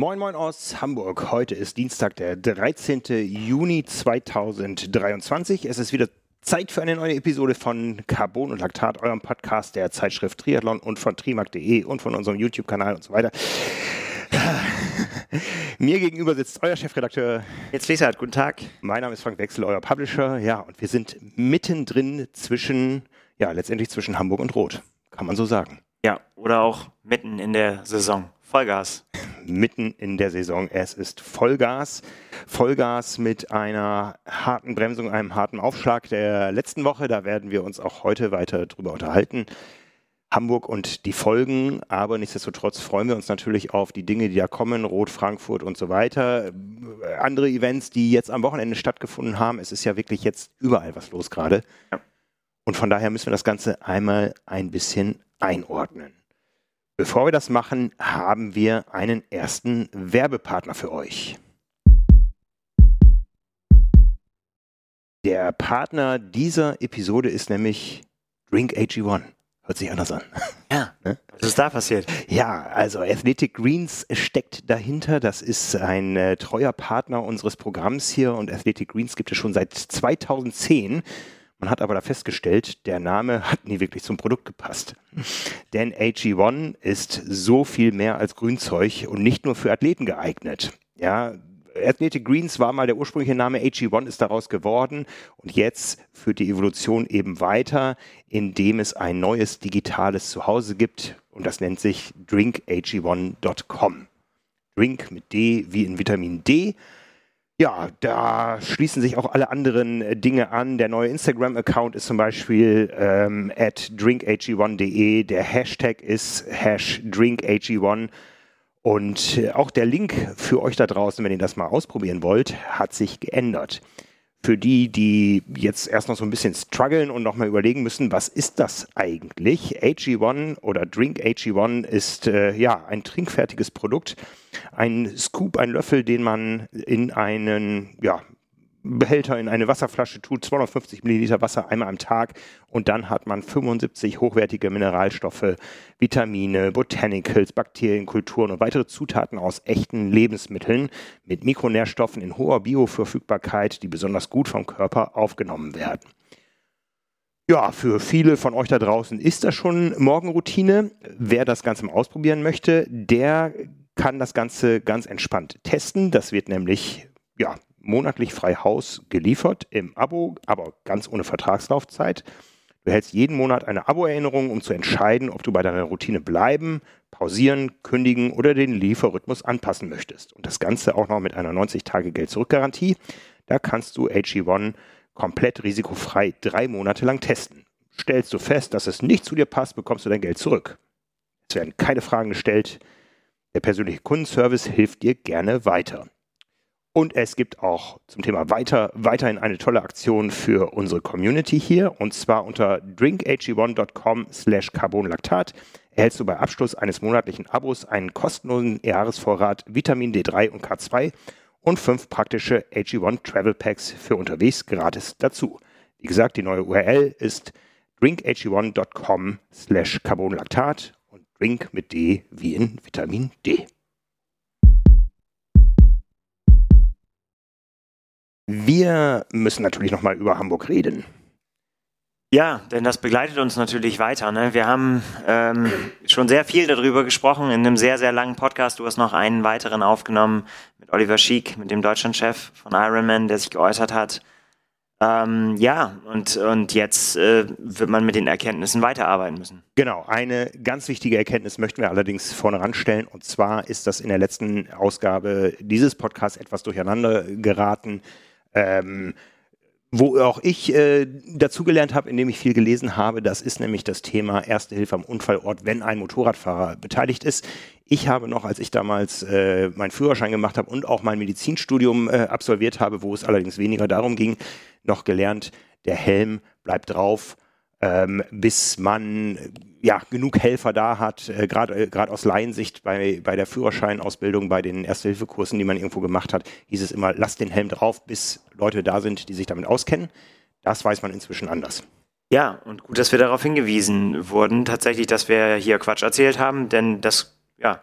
Moin Moin aus Hamburg. Heute ist Dienstag, der 13. Juni 2023. Es ist wieder Zeit für eine neue Episode von Carbon und Laktat, eurem Podcast der Zeitschrift Triathlon und von trimark.de und von unserem YouTube-Kanal und so weiter. Mir gegenüber sitzt euer Chefredakteur. Jetzt Lesart, guten Tag. Mein Name ist Frank Wechsel, euer Publisher. Ja, und wir sind mittendrin zwischen, ja, letztendlich zwischen Hamburg und Rot. Kann man so sagen. Ja, oder auch mitten in der Saison. Vollgas. Mitten in der Saison. Es ist Vollgas. Vollgas mit einer harten Bremsung, einem harten Aufschlag der letzten Woche. Da werden wir uns auch heute weiter drüber unterhalten. Hamburg und die Folgen, aber nichtsdestotrotz freuen wir uns natürlich auf die Dinge, die da kommen, Rot, Frankfurt und so weiter. Andere Events, die jetzt am Wochenende stattgefunden haben. Es ist ja wirklich jetzt überall was los gerade. Ja. Und von daher müssen wir das Ganze einmal ein bisschen einordnen. Bevor wir das machen, haben wir einen ersten Werbepartner für euch. Der Partner dieser Episode ist nämlich Drink AG1. Hört sich anders an. Ja. Ne? Was ist da passiert? Ja, also Athletic Greens steckt dahinter. Das ist ein äh, treuer Partner unseres Programms hier und Athletic Greens gibt es schon seit 2010. Man hat aber da festgestellt, der Name hat nie wirklich zum Produkt gepasst. Denn AG1 ist so viel mehr als Grünzeug und nicht nur für Athleten geeignet. Ja, Athletic Greens war mal der ursprüngliche Name, AG1 ist daraus geworden und jetzt führt die Evolution eben weiter, indem es ein neues digitales Zuhause gibt und das nennt sich drinkag1.com. Drink mit D wie in Vitamin D ja, da schließen sich auch alle anderen äh, Dinge an. Der neue Instagram-Account ist zum Beispiel ähm, at drinkag1.de. Der Hashtag ist hash drinkag1. Und äh, auch der Link für euch da draußen, wenn ihr das mal ausprobieren wollt, hat sich geändert für die, die jetzt erst noch so ein bisschen strugglen und nochmal überlegen müssen, was ist das eigentlich? AG1 oder Drink AG1 ist äh, ja ein trinkfertiges Produkt, ein Scoop, ein Löffel, den man in einen ja, Behälter in eine Wasserflasche tut, 250 Milliliter Wasser einmal am Tag und dann hat man 75 hochwertige Mineralstoffe, Vitamine, Botanicals, Bakterienkulturen und weitere Zutaten aus echten Lebensmitteln mit Mikronährstoffen in hoher Bioverfügbarkeit, die besonders gut vom Körper aufgenommen werden. Ja, für viele von euch da draußen ist das schon Morgenroutine. Wer das Ganze mal ausprobieren möchte, der kann das Ganze ganz entspannt testen. Das wird nämlich ja, monatlich frei Haus geliefert im Abo, aber ganz ohne Vertragslaufzeit. Du hältst jeden Monat eine Abo-Erinnerung, um zu entscheiden, ob du bei deiner Routine bleiben, pausieren, kündigen oder den Lieferrhythmus anpassen möchtest. Und das Ganze auch noch mit einer 90-Tage-Geld-Zurück-Garantie. Da kannst du AG1 komplett risikofrei drei Monate lang testen. Stellst du fest, dass es nicht zu dir passt, bekommst du dein Geld zurück. Es werden keine Fragen gestellt. Der persönliche Kundenservice hilft dir gerne weiter. Und es gibt auch zum Thema weiter, weiterhin eine tolle Aktion für unsere Community hier. Und zwar unter drinkag1.com slash carbonlactat erhältst du bei Abschluss eines monatlichen Abos einen kostenlosen Jahresvorrat Vitamin D3 und K2 und fünf praktische AG1 Travel Packs für unterwegs gratis dazu. Wie gesagt, die neue URL ist drinkag1.com slash carbonlactat und drink mit D wie in Vitamin D. Wir müssen natürlich nochmal über Hamburg reden. Ja, denn das begleitet uns natürlich weiter. Ne? Wir haben ähm, schon sehr viel darüber gesprochen in einem sehr, sehr langen Podcast. Du hast noch einen weiteren aufgenommen mit Oliver Schiek, mit dem Deutschlandchef von Ironman, der sich geäußert hat. Ähm, ja, und, und jetzt äh, wird man mit den Erkenntnissen weiterarbeiten müssen. Genau, eine ganz wichtige Erkenntnis möchten wir allerdings vorne ranstellen. Und zwar ist das in der letzten Ausgabe dieses Podcasts etwas durcheinander geraten ähm, wo auch ich äh, dazugelernt habe, indem ich viel gelesen habe, das ist nämlich das Thema Erste Hilfe am Unfallort, wenn ein Motorradfahrer beteiligt ist. Ich habe noch, als ich damals äh, meinen Führerschein gemacht habe und auch mein Medizinstudium äh, absolviert habe, wo es allerdings weniger darum ging, noch gelernt, der Helm bleibt drauf, ähm, bis man ja genug Helfer da hat, äh, gerade äh, gerade aus Laiensicht bei, bei der Führerscheinausbildung, bei den Erste-Hilfe-Kursen, die man irgendwo gemacht hat, hieß es immer, lass den Helm drauf, bis Leute da sind, die sich damit auskennen. Das weiß man inzwischen anders. Ja, und gut, dass wir darauf hingewiesen wurden, tatsächlich, dass wir hier Quatsch erzählt haben, denn das, ja,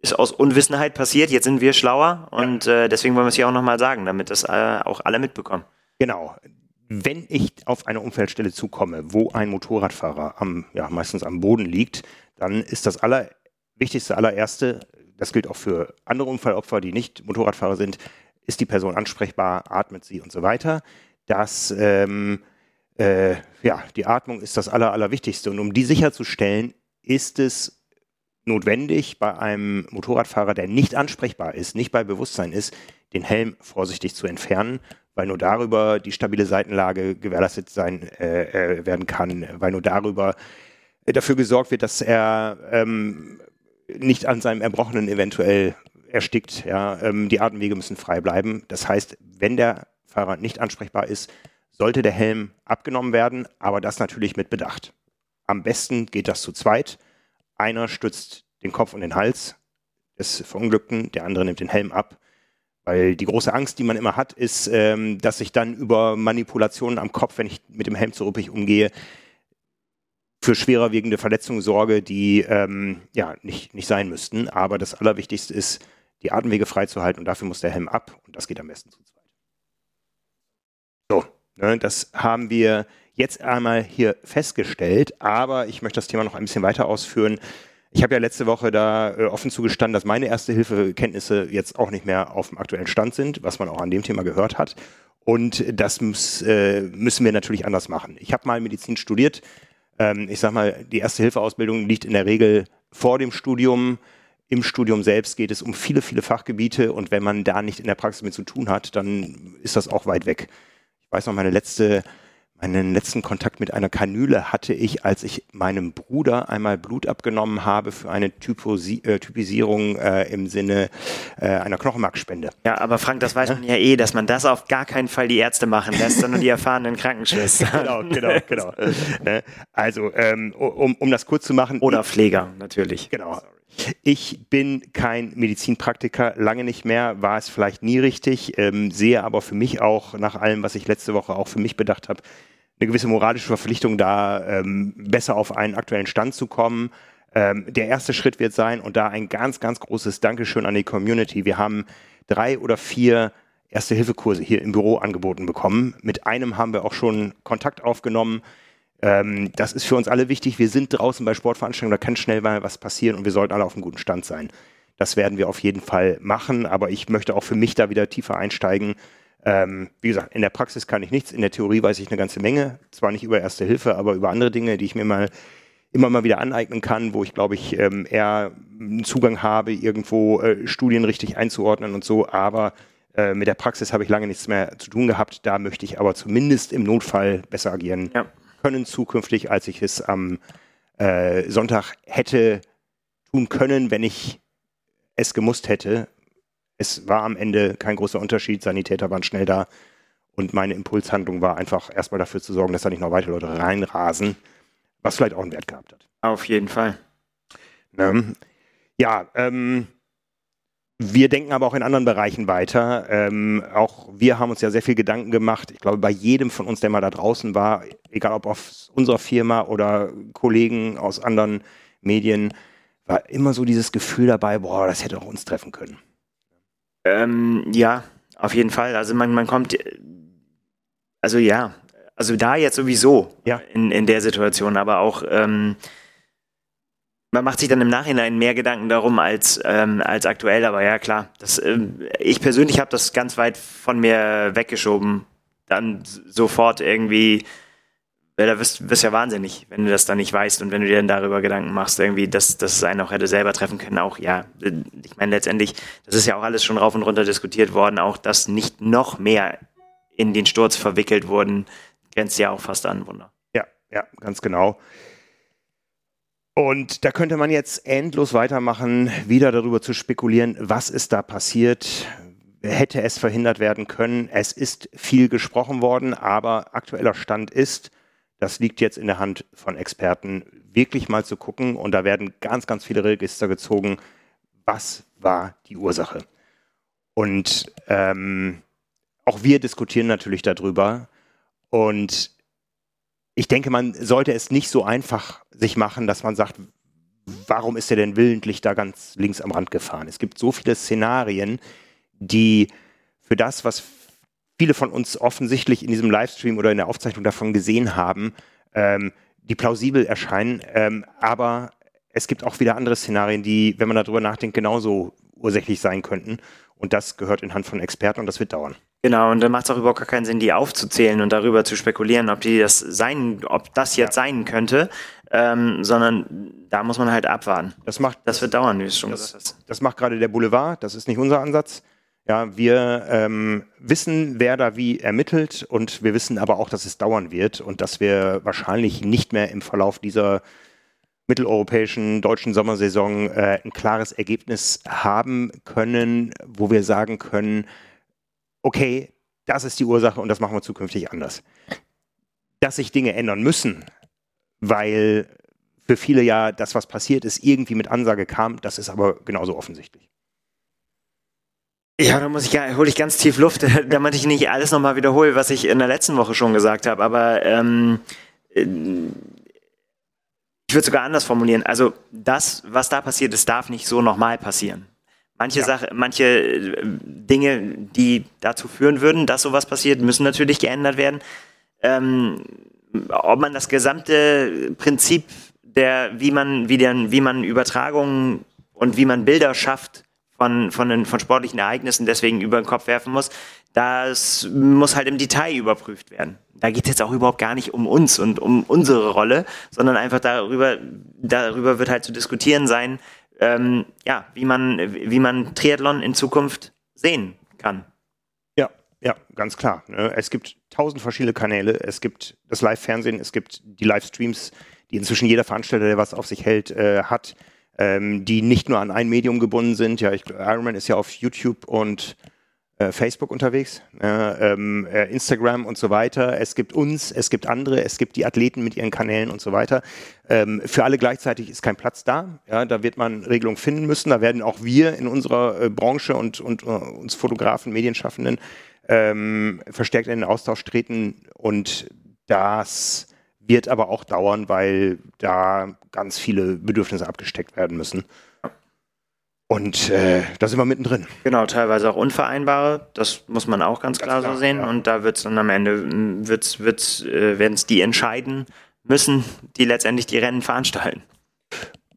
ist aus Unwissenheit passiert. Jetzt sind wir schlauer und äh, deswegen wollen wir es hier auch nochmal sagen, damit das äh, auch alle mitbekommen. Genau. Wenn ich auf eine Unfallstelle zukomme, wo ein Motorradfahrer am, ja, meistens am Boden liegt, dann ist das allerwichtigste, allererste, das gilt auch für andere Unfallopfer, die nicht Motorradfahrer sind, ist die Person ansprechbar, atmet sie und so weiter. Das, ähm, äh, ja, die Atmung ist das Aller, Allerwichtigste. Und um die sicherzustellen, ist es notwendig, bei einem Motorradfahrer, der nicht ansprechbar ist, nicht bei Bewusstsein ist, den Helm vorsichtig zu entfernen, weil nur darüber die stabile Seitenlage gewährleistet sein äh, äh werden kann, weil nur darüber dafür gesorgt wird, dass er ähm, nicht an seinem Erbrochenen eventuell erstickt. Ja, ähm, die Atemwege müssen frei bleiben. Das heißt, wenn der Fahrer nicht ansprechbar ist, sollte der Helm abgenommen werden, aber das natürlich mit Bedacht. Am besten geht das zu zweit. Einer stützt den Kopf und den Hals des Verunglückten, der andere nimmt den Helm ab. Weil die große Angst, die man immer hat, ist, ähm, dass ich dann über Manipulationen am Kopf, wenn ich mit dem Helm zu ruppig umgehe, für schwerer wiegende Verletzungen sorge, die ähm, ja nicht, nicht sein müssten. Aber das Allerwichtigste ist, die Atemwege freizuhalten und dafür muss der Helm ab und das geht am besten zu zweit. So, ne, das haben wir jetzt einmal hier festgestellt, aber ich möchte das Thema noch ein bisschen weiter ausführen. Ich habe ja letzte Woche da äh, offen zugestanden, dass meine Erste-Hilfe-Kenntnisse jetzt auch nicht mehr auf dem aktuellen Stand sind, was man auch an dem Thema gehört hat. Und das muss, äh, müssen wir natürlich anders machen. Ich habe mal Medizin studiert. Ähm, ich sage mal, die Erste-Hilfe-Ausbildung liegt in der Regel vor dem Studium. Im Studium selbst geht es um viele, viele Fachgebiete und wenn man da nicht in der Praxis mit zu tun hat, dann ist das auch weit weg. Ich weiß noch, meine letzte Meinen letzten Kontakt mit einer Kanüle hatte ich, als ich meinem Bruder einmal Blut abgenommen habe für eine Typosi äh, Typisierung äh, im Sinne äh, einer Knochenmarkspende. Ja, aber Frank, das weiß man ja eh, dass man das auf gar keinen Fall die Ärzte machen lässt, sondern die erfahrenen Krankenschwestern. genau, genau, genau. ne? Also, ähm, um, um das kurz zu machen. Oder Pfleger, natürlich. Genau. Ich bin kein Medizinpraktiker, lange nicht mehr, war es vielleicht nie richtig, ähm, sehe aber für mich auch nach allem, was ich letzte Woche auch für mich bedacht habe, eine gewisse moralische Verpflichtung da, ähm, besser auf einen aktuellen Stand zu kommen. Ähm, der erste Schritt wird sein und da ein ganz, ganz großes Dankeschön an die Community. Wir haben drei oder vier Erste-Hilfe-Kurse hier im Büro angeboten bekommen. Mit einem haben wir auch schon Kontakt aufgenommen. Ähm, das ist für uns alle wichtig. Wir sind draußen bei Sportveranstaltungen, da kann schnell mal was passieren und wir sollten alle auf einem guten Stand sein. Das werden wir auf jeden Fall machen, aber ich möchte auch für mich da wieder tiefer einsteigen. Ähm, wie gesagt, in der Praxis kann ich nichts, in der Theorie weiß ich eine ganze Menge, zwar nicht über Erste Hilfe, aber über andere Dinge, die ich mir mal immer mal wieder aneignen kann, wo ich glaube ich ähm, eher einen Zugang habe, irgendwo äh, Studien richtig einzuordnen und so, aber äh, mit der Praxis habe ich lange nichts mehr zu tun gehabt. Da möchte ich aber zumindest im Notfall besser agieren ja. können zukünftig, als ich es am äh, Sonntag hätte tun können, wenn ich es gemusst hätte es war am Ende kein großer Unterschied. Sanitäter waren schnell da. Und meine Impulshandlung war einfach erstmal dafür zu sorgen, dass da nicht noch weitere Leute reinrasen, was vielleicht auch einen Wert gehabt hat. Auf jeden Fall. Ne? Ja, ähm, wir denken aber auch in anderen Bereichen weiter. Ähm, auch wir haben uns ja sehr viel Gedanken gemacht. Ich glaube, bei jedem von uns, der mal da draußen war, egal ob auf unserer Firma oder Kollegen aus anderen Medien, war immer so dieses Gefühl dabei, boah, das hätte auch uns treffen können. Ähm, ja, auf jeden Fall. Also man, man kommt, also ja, also da jetzt sowieso ja. in, in der Situation, aber auch ähm, man macht sich dann im Nachhinein mehr Gedanken darum als, ähm, als aktuell, aber ja klar, das, ähm, ich persönlich habe das ganz weit von mir weggeschoben, dann sofort irgendwie weil da wirst, wirst ja wahnsinnig, wenn du das dann nicht weißt und wenn du dir dann darüber Gedanken machst, irgendwie, dass, dass es einen auch hätte selber treffen können. Auch ja, ich meine letztendlich, das ist ja auch alles schon rauf und runter diskutiert worden, auch dass nicht noch mehr in den Sturz verwickelt wurden, grenzt ja auch fast an Wunder. Ja, ja, ganz genau. Und da könnte man jetzt endlos weitermachen, wieder darüber zu spekulieren, was ist da passiert, hätte es verhindert werden können. Es ist viel gesprochen worden, aber aktueller Stand ist, das liegt jetzt in der Hand von Experten, wirklich mal zu gucken. Und da werden ganz, ganz viele Register gezogen. Was war die Ursache? Und ähm, auch wir diskutieren natürlich darüber. Und ich denke, man sollte es nicht so einfach sich machen, dass man sagt, warum ist er denn willentlich da ganz links am Rand gefahren? Es gibt so viele Szenarien, die für das, was viele von uns offensichtlich in diesem Livestream oder in der Aufzeichnung davon gesehen haben, ähm, die plausibel erscheinen. Ähm, aber es gibt auch wieder andere Szenarien, die, wenn man darüber nachdenkt, genauso ursächlich sein könnten. Und das gehört in Hand von Experten und das wird dauern. Genau, und dann macht es auch überhaupt gar keinen Sinn, die aufzuzählen und darüber zu spekulieren, ob die das sein, ob das jetzt ja. sein könnte, ähm, sondern da muss man halt abwarten. Das macht, das wird dauern, wie es schon das, gesagt hast. Das macht gerade der Boulevard, das ist nicht unser Ansatz. Ja, wir ähm, wissen, wer da wie ermittelt und wir wissen aber auch, dass es dauern wird und dass wir wahrscheinlich nicht mehr im Verlauf dieser mitteleuropäischen deutschen Sommersaison äh, ein klares Ergebnis haben können, wo wir sagen können, okay, das ist die Ursache und das machen wir zukünftig anders. Dass sich Dinge ändern müssen, weil für viele ja das, was passiert ist, irgendwie mit Ansage kam, das ist aber genauso offensichtlich. Ja, da muss ich hole ich ganz tief Luft, damit ich nicht alles nochmal wiederhole, was ich in der letzten Woche schon gesagt habe. Aber ähm, äh, ich würde sogar anders formulieren. Also das, was da passiert ist, darf nicht so nochmal passieren. Manche ja. Sache, manche äh, Dinge, die dazu führen würden, dass sowas passiert, müssen natürlich geändert werden. Ähm, ob man das gesamte Prinzip der, wie man, wie, der, wie man Übertragungen und wie man Bilder schafft, von, von, den, von sportlichen Ereignissen deswegen über den Kopf werfen muss, das muss halt im Detail überprüft werden. Da geht es jetzt auch überhaupt gar nicht um uns und um unsere Rolle, sondern einfach darüber, darüber wird halt zu diskutieren sein, ähm, ja, wie man, wie man Triathlon in Zukunft sehen kann. Ja, ja, ganz klar. Ne? Es gibt tausend verschiedene Kanäle, es gibt das Live-Fernsehen, es gibt die Livestreams, die inzwischen jeder Veranstalter, der was auf sich hält, äh, hat ähm, die nicht nur an ein Medium gebunden sind. Ja, ich, Ironman ist ja auf YouTube und äh, Facebook unterwegs, äh, äh, Instagram und so weiter. Es gibt uns, es gibt andere, es gibt die Athleten mit ihren Kanälen und so weiter. Ähm, für alle gleichzeitig ist kein Platz da. Ja, da wird man Regelungen finden müssen. Da werden auch wir in unserer äh, Branche und, und uh, uns Fotografen, Medienschaffenden ähm, verstärkt in den Austausch treten und das wird aber auch dauern, weil da ganz viele Bedürfnisse abgesteckt werden müssen. Und äh, da sind wir mittendrin. Genau, teilweise auch unvereinbare. Das muss man auch ganz, ganz klar, klar, so sehen. Ja. Und da wird es dann am Ende, wird's, wird's, äh, werden es die entscheiden müssen, die letztendlich die Rennen veranstalten.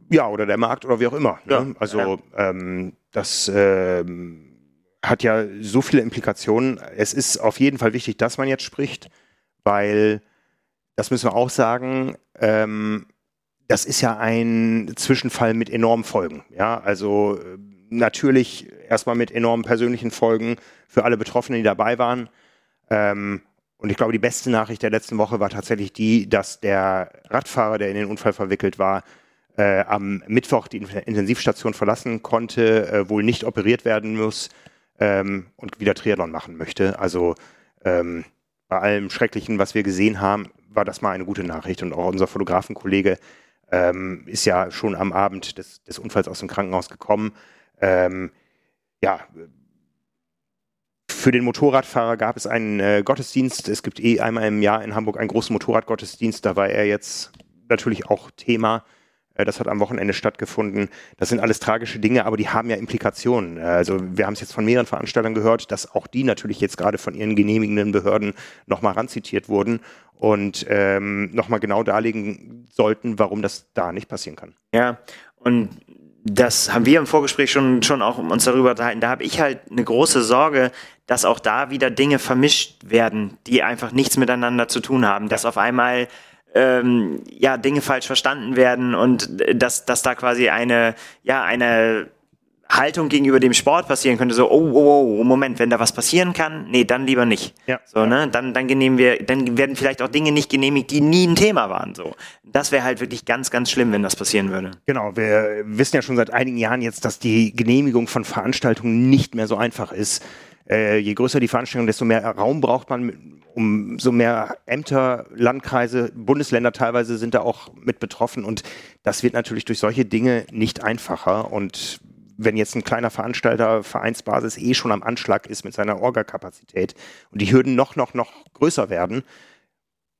Ja, oder der Markt oder wie auch immer. Ne? Ja, also ja. Ähm, das ähm, hat ja so viele Implikationen. Es ist auf jeden Fall wichtig, dass man jetzt spricht, weil das müssen wir auch sagen, ähm, das ist ja ein Zwischenfall mit enormen Folgen. Ja, also äh, natürlich erstmal mit enormen persönlichen Folgen für alle Betroffenen, die dabei waren. Ähm, und ich glaube, die beste Nachricht der letzten Woche war tatsächlich die, dass der Radfahrer, der in den Unfall verwickelt war, äh, am Mittwoch die Intensivstation verlassen konnte, äh, wohl nicht operiert werden muss ähm, und wieder Triathlon machen möchte. Also ähm, bei allem Schrecklichen, was wir gesehen haben, war das mal eine gute Nachricht. Und auch unser Fotografenkollege ähm, ist ja schon am Abend des, des, Unfalls aus dem Krankenhaus gekommen. Ähm, ja, für den Motorradfahrer gab es einen äh, Gottesdienst. Es gibt eh einmal im Jahr in Hamburg einen großen Motorradgottesdienst. Da war er jetzt natürlich auch Thema. Äh, das hat am Wochenende stattgefunden. Das sind alles tragische Dinge, aber die haben ja Implikationen. Äh, also wir haben es jetzt von mehreren Veranstaltern gehört, dass auch die natürlich jetzt gerade von ihren genehmigenden Behörden nochmal ranzitiert wurden und ähm, nochmal genau darlegen sollten, warum das da nicht passieren kann. Ja, und das haben wir im Vorgespräch schon, schon auch uns darüber unterhalten. Da habe ich halt eine große Sorge, dass auch da wieder Dinge vermischt werden, die einfach nichts miteinander zu tun haben. Dass auf einmal ähm, ja, Dinge falsch verstanden werden und dass, dass da quasi eine, ja, eine Haltung gegenüber dem Sport passieren könnte, so, oh, oh, oh, Moment, wenn da was passieren kann, nee, dann lieber nicht. Ja. So, ne, dann, dann genehmigen wir, dann werden vielleicht auch Dinge nicht genehmigt, die nie ein Thema waren, so. Das wäre halt wirklich ganz, ganz schlimm, wenn das passieren würde. Genau, wir wissen ja schon seit einigen Jahren jetzt, dass die Genehmigung von Veranstaltungen nicht mehr so einfach ist. Äh, je größer die Veranstaltung, desto mehr Raum braucht man, um so mehr Ämter, Landkreise, Bundesländer teilweise sind da auch mit betroffen und das wird natürlich durch solche Dinge nicht einfacher und wenn jetzt ein kleiner Veranstalter Vereinsbasis eh schon am Anschlag ist mit seiner Orga-Kapazität und die Hürden noch, noch, noch größer werden,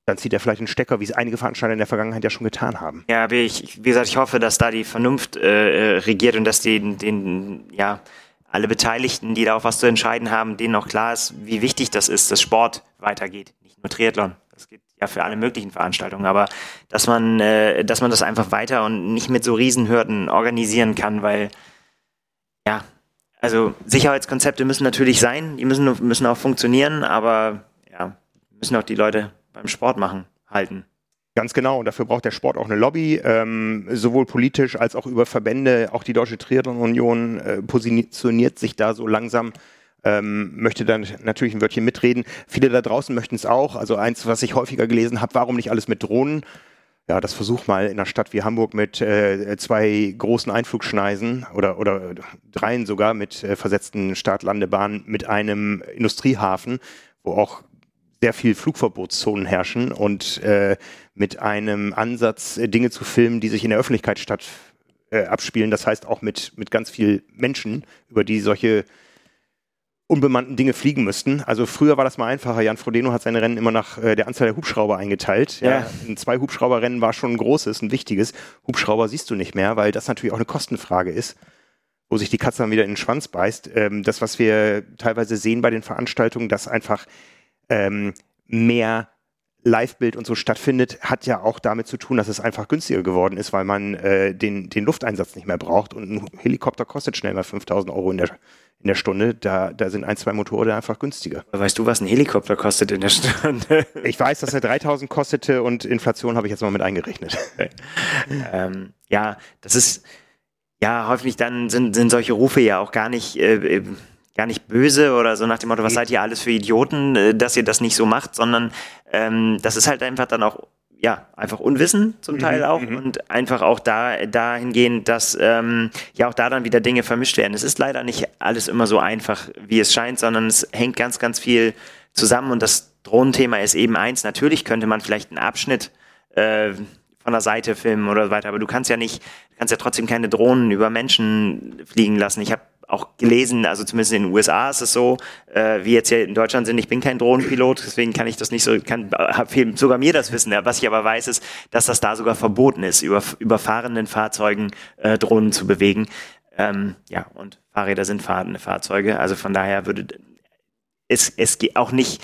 dann zieht er vielleicht einen Stecker, wie es einige Veranstalter in der Vergangenheit ja schon getan haben. Ja, aber ich, wie gesagt, ich hoffe, dass da die Vernunft äh, äh regiert und dass den, den, ja, alle Beteiligten, die da auch was zu entscheiden haben, denen auch klar ist, wie wichtig das ist, dass Sport weitergeht. Nicht nur Triathlon. Das geht ja für alle möglichen Veranstaltungen, aber dass man, äh, dass man das einfach weiter und nicht mit so Riesenhürden organisieren kann, weil ja, also Sicherheitskonzepte müssen natürlich sein, die müssen, müssen auch funktionieren, aber ja, müssen auch die Leute beim Sport machen, halten. Ganz genau. Und dafür braucht der Sport auch eine Lobby, ähm, sowohl politisch als auch über Verbände. Auch die Deutsche Triathlon-Union äh, positioniert sich da so langsam. Ähm, möchte dann natürlich ein Wörtchen mitreden. Viele da draußen möchten es auch. Also eins, was ich häufiger gelesen habe, warum nicht alles mit Drohnen? Ja, das versuch mal in einer Stadt wie Hamburg mit äh, zwei großen Einflugschneisen oder, oder dreien sogar mit äh, versetzten Startlandebahnen mit einem Industriehafen, wo auch sehr viel Flugverbotszonen herrschen und äh, mit einem Ansatz, äh, Dinge zu filmen, die sich in der Öffentlichkeit statt äh, abspielen. Das heißt auch mit, mit ganz viel Menschen, über die solche unbemannten Dinge fliegen müssten. Also früher war das mal einfacher. Jan Frodeno hat seine Rennen immer nach äh, der Anzahl der Hubschrauber eingeteilt. Ja. ja. Ein zwei Hubschrauberrennen war schon ein großes, ein wichtiges. Hubschrauber siehst du nicht mehr, weil das natürlich auch eine Kostenfrage ist wo sich die Katze dann wieder in den Schwanz beißt. Ähm, das, was wir teilweise sehen bei den Veranstaltungen, dass einfach ähm, mehr Live-Bild und so stattfindet, hat ja auch damit zu tun, dass es einfach günstiger geworden ist, weil man äh, den, den Lufteinsatz nicht mehr braucht und ein Helikopter kostet schnell mal 5000 Euro in der, in der Stunde. Da, da sind ein, zwei Motorräder einfach günstiger. Weißt du, was ein Helikopter kostet in der Stunde? ich weiß, dass er 3000 kostete und Inflation habe ich jetzt mal mit eingerechnet. ähm, ja, das ist, ja, häufig dann sind, sind solche Rufe ja auch gar nicht, äh, gar nicht böse oder so nach dem Motto, was seid ihr alles für Idioten, äh, dass ihr das nicht so macht, sondern ähm, das ist halt einfach dann auch ja, einfach Unwissen zum mhm, Teil auch mhm. und einfach auch da dahingehend, dass ähm, ja auch da dann wieder Dinge vermischt werden. Es ist leider nicht alles immer so einfach, wie es scheint, sondern es hängt ganz, ganz viel zusammen und das Drohnenthema ist eben eins. Natürlich könnte man vielleicht einen Abschnitt äh, von der Seite filmen oder so weiter, aber du kannst ja nicht, du kannst ja trotzdem keine Drohnen über Menschen fliegen lassen. Ich habe auch gelesen, also zumindest in den USA ist es so, äh, wie jetzt hier in Deutschland sind, ich bin kein Drohnenpilot, deswegen kann ich das nicht so, kann fehlt sogar mir das Wissen. Was ich aber weiß, ist, dass das da sogar verboten ist, über, über fahrenden Fahrzeugen äh, Drohnen zu bewegen. Ähm, ja, und Fahrräder sind fahrende Fahrzeuge, also von daher würde es, es geht auch nicht,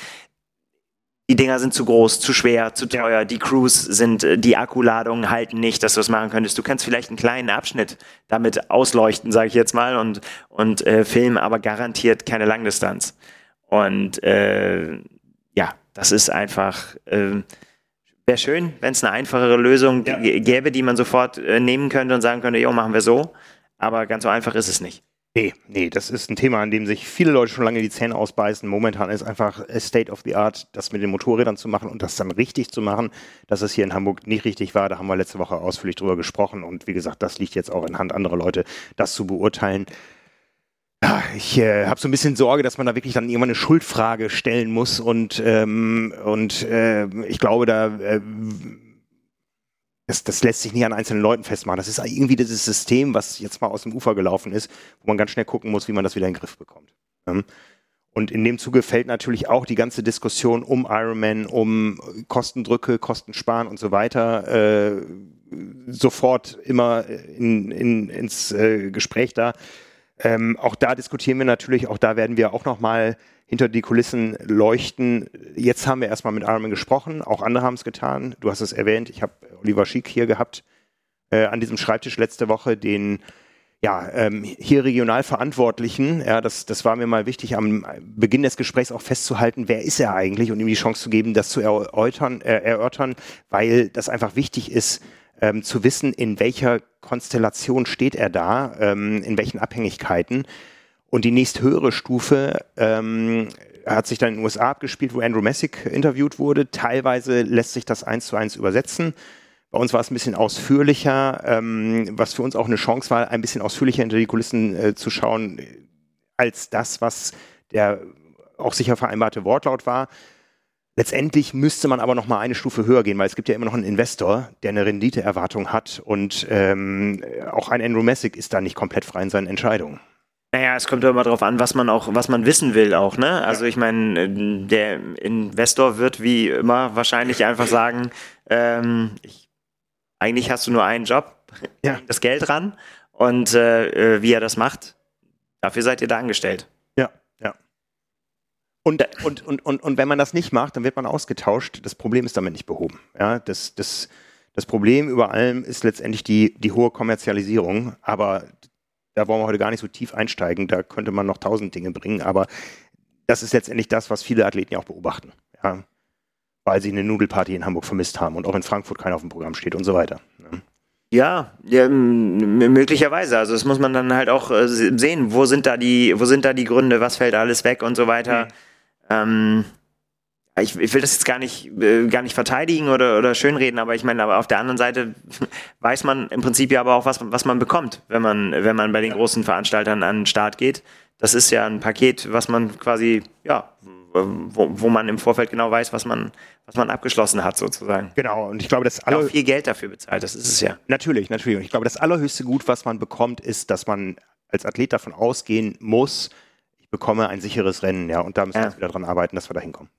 die Dinger sind zu groß, zu schwer, zu teuer, die Crews sind, äh, die Akkuladungen halten nicht, dass du das machen könntest. Du kannst vielleicht einen kleinen Abschnitt damit ausleuchten, sage ich jetzt mal, und, und äh, filmen, aber garantiert keine Langdistanz. Und äh, ja, das ist einfach, äh, wäre schön, wenn es eine einfachere Lösung ja. gäbe, die man sofort äh, nehmen könnte und sagen könnte, jo, machen wir so. Aber ganz so einfach ist es nicht. Nee, nee, das ist ein Thema, an dem sich viele Leute schon lange die Zähne ausbeißen. Momentan ist einfach State of the Art, das mit den Motorrädern zu machen und das dann richtig zu machen. Dass es hier in Hamburg nicht richtig war, da haben wir letzte Woche ausführlich drüber gesprochen. Und wie gesagt, das liegt jetzt auch in Hand anderer Leute, das zu beurteilen. Ich äh, habe so ein bisschen Sorge, dass man da wirklich dann irgendwann eine Schuldfrage stellen muss. Und, ähm, und äh, ich glaube, da äh, das, das lässt sich nicht an einzelnen Leuten festmachen. Das ist irgendwie dieses System, was jetzt mal aus dem Ufer gelaufen ist, wo man ganz schnell gucken muss, wie man das wieder in den Griff bekommt. Und in dem Zuge fällt natürlich auch die ganze Diskussion um Ironman, um Kostendrücke, Kostensparen und so weiter äh, sofort immer in, in, ins äh, Gespräch da. Ähm, auch da diskutieren wir natürlich, auch da werden wir auch nochmal hinter die Kulissen leuchten. Jetzt haben wir erstmal mit Ironman gesprochen, auch andere haben es getan. Du hast es erwähnt, ich habe Oliver Schick hier gehabt äh, an diesem Schreibtisch letzte Woche, den ja, ähm, hier regional Verantwortlichen, ja, das, das war mir mal wichtig, am Beginn des Gesprächs auch festzuhalten, wer ist er eigentlich und ihm die Chance zu geben, das zu erörtern, äh, erörtern weil das einfach wichtig ist, ähm, zu wissen, in welcher Konstellation steht er da, ähm, in welchen Abhängigkeiten. Und die nächsthöhere Stufe ähm, hat sich dann in den USA abgespielt, wo Andrew Messick interviewt wurde. Teilweise lässt sich das eins zu eins übersetzen. Bei uns war es ein bisschen ausführlicher, ähm, was für uns auch eine Chance war, ein bisschen ausführlicher hinter die Kulissen äh, zu schauen, als das, was der auch sicher vereinbarte Wortlaut war. Letztendlich müsste man aber noch mal eine Stufe höher gehen, weil es gibt ja immer noch einen Investor, der eine Renditeerwartung hat und ähm, auch ein Andrew Messick ist da nicht komplett frei in seinen Entscheidungen. Naja, es kommt immer darauf an, was man auch, was man wissen will auch, ne? Also ich meine, der Investor wird wie immer wahrscheinlich einfach sagen, ähm, ich, eigentlich hast du nur einen Job, ja. das Geld ran und äh, wie er das macht, dafür seid ihr da angestellt. Ja, ja. Und, und, und, und, und wenn man das nicht macht, dann wird man ausgetauscht. Das Problem ist damit nicht behoben. Ja, das, das, das Problem über allem ist letztendlich die, die hohe Kommerzialisierung, aber da wollen wir heute gar nicht so tief einsteigen, da könnte man noch tausend Dinge bringen, aber das ist letztendlich das, was viele Athleten ja auch beobachten. Ja? Weil sie eine Nudelparty in Hamburg vermisst haben und auch in Frankfurt keiner auf dem Programm steht und so weiter. Ja. Ja, ja, möglicherweise. Also das muss man dann halt auch äh, sehen. Wo sind da die, wo sind da die Gründe? Was fällt alles weg und so weiter? Mhm. Ähm, ich, ich, will das jetzt gar nicht, äh, gar nicht verteidigen oder, oder schönreden, aber ich meine, aber auf der anderen Seite weiß man im Prinzip ja aber auch, was, was man bekommt, wenn man, wenn man bei den großen Veranstaltern an den Start geht. Das ist ja ein Paket, was man quasi, ja, wo, wo man im Vorfeld genau weiß, was man, was man abgeschlossen hat, sozusagen. Genau, und ich glaube, das aller auch viel Geld dafür bezahlt, das ist es ja. Natürlich, natürlich. Und ich glaube, das allerhöchste Gut, was man bekommt, ist, dass man als Athlet davon ausgehen muss, ich bekomme ein sicheres Rennen, ja, und da müssen ja. wir wieder dran arbeiten, dass wir da hinkommen.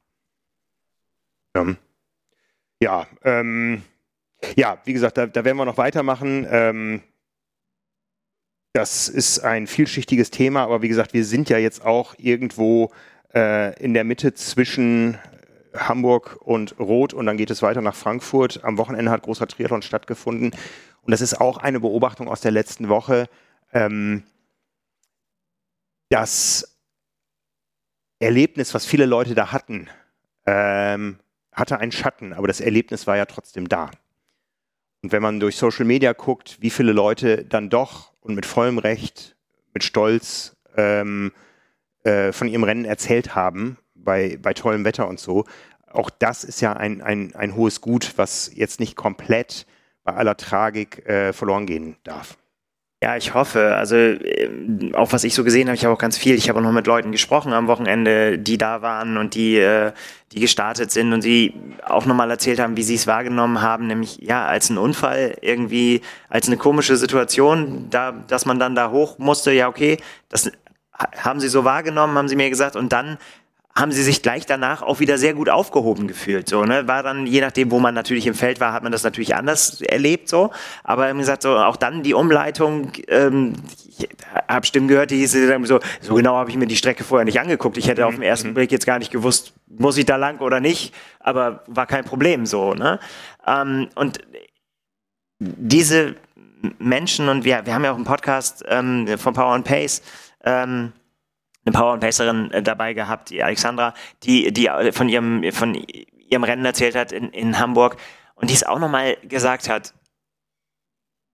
Ähm, ja, ähm, ja, wie gesagt, da, da, werden wir noch weitermachen. Ähm, das ist ein vielschichtiges Thema, aber wie gesagt, wir sind ja jetzt auch irgendwo äh, in der Mitte zwischen Hamburg und Rot und dann geht es weiter nach Frankfurt. Am Wochenende hat großer Triathlon stattgefunden und das ist auch eine Beobachtung aus der letzten Woche. Ähm, das Erlebnis, was viele Leute da hatten, ähm, hatte einen Schatten, aber das Erlebnis war ja trotzdem da. Und wenn man durch Social Media guckt, wie viele Leute dann doch und mit vollem Recht, mit Stolz ähm, äh, von ihrem Rennen erzählt haben, bei, bei tollem Wetter und so, auch das ist ja ein, ein, ein hohes Gut, was jetzt nicht komplett bei aller Tragik äh, verloren gehen darf. Ja, ich hoffe. Also ähm, auch was ich so gesehen habe, ich habe auch ganz viel. Ich habe auch noch mit Leuten gesprochen am Wochenende, die da waren und die, äh, die gestartet sind und die auch nochmal erzählt haben, wie sie es wahrgenommen haben, nämlich ja als ein Unfall irgendwie, als eine komische Situation, da, dass man dann da hoch musste. Ja, okay, das haben sie so wahrgenommen, haben sie mir gesagt. Und dann haben sie sich gleich danach auch wieder sehr gut aufgehoben gefühlt. So, ne? War dann, je nachdem, wo man natürlich im Feld war, hat man das natürlich anders erlebt. so. Aber wie gesagt, so, auch dann die Umleitung, ähm, ich habe Stimmen gehört, die hießen so, so genau habe ich mir die Strecke vorher nicht angeguckt. Ich hätte mhm. auf den ersten mhm. Blick jetzt gar nicht gewusst, muss ich da lang oder nicht, aber war kein Problem so. Ne? Ähm, und diese Menschen, und wir, wir haben ja auch einen Podcast ähm, von Power and Pace, ähm, eine Power und Pacerin äh, dabei gehabt, die Alexandra, die, die äh, von ihrem, von ihrem Rennen erzählt hat in, in Hamburg und die es auch nochmal gesagt hat.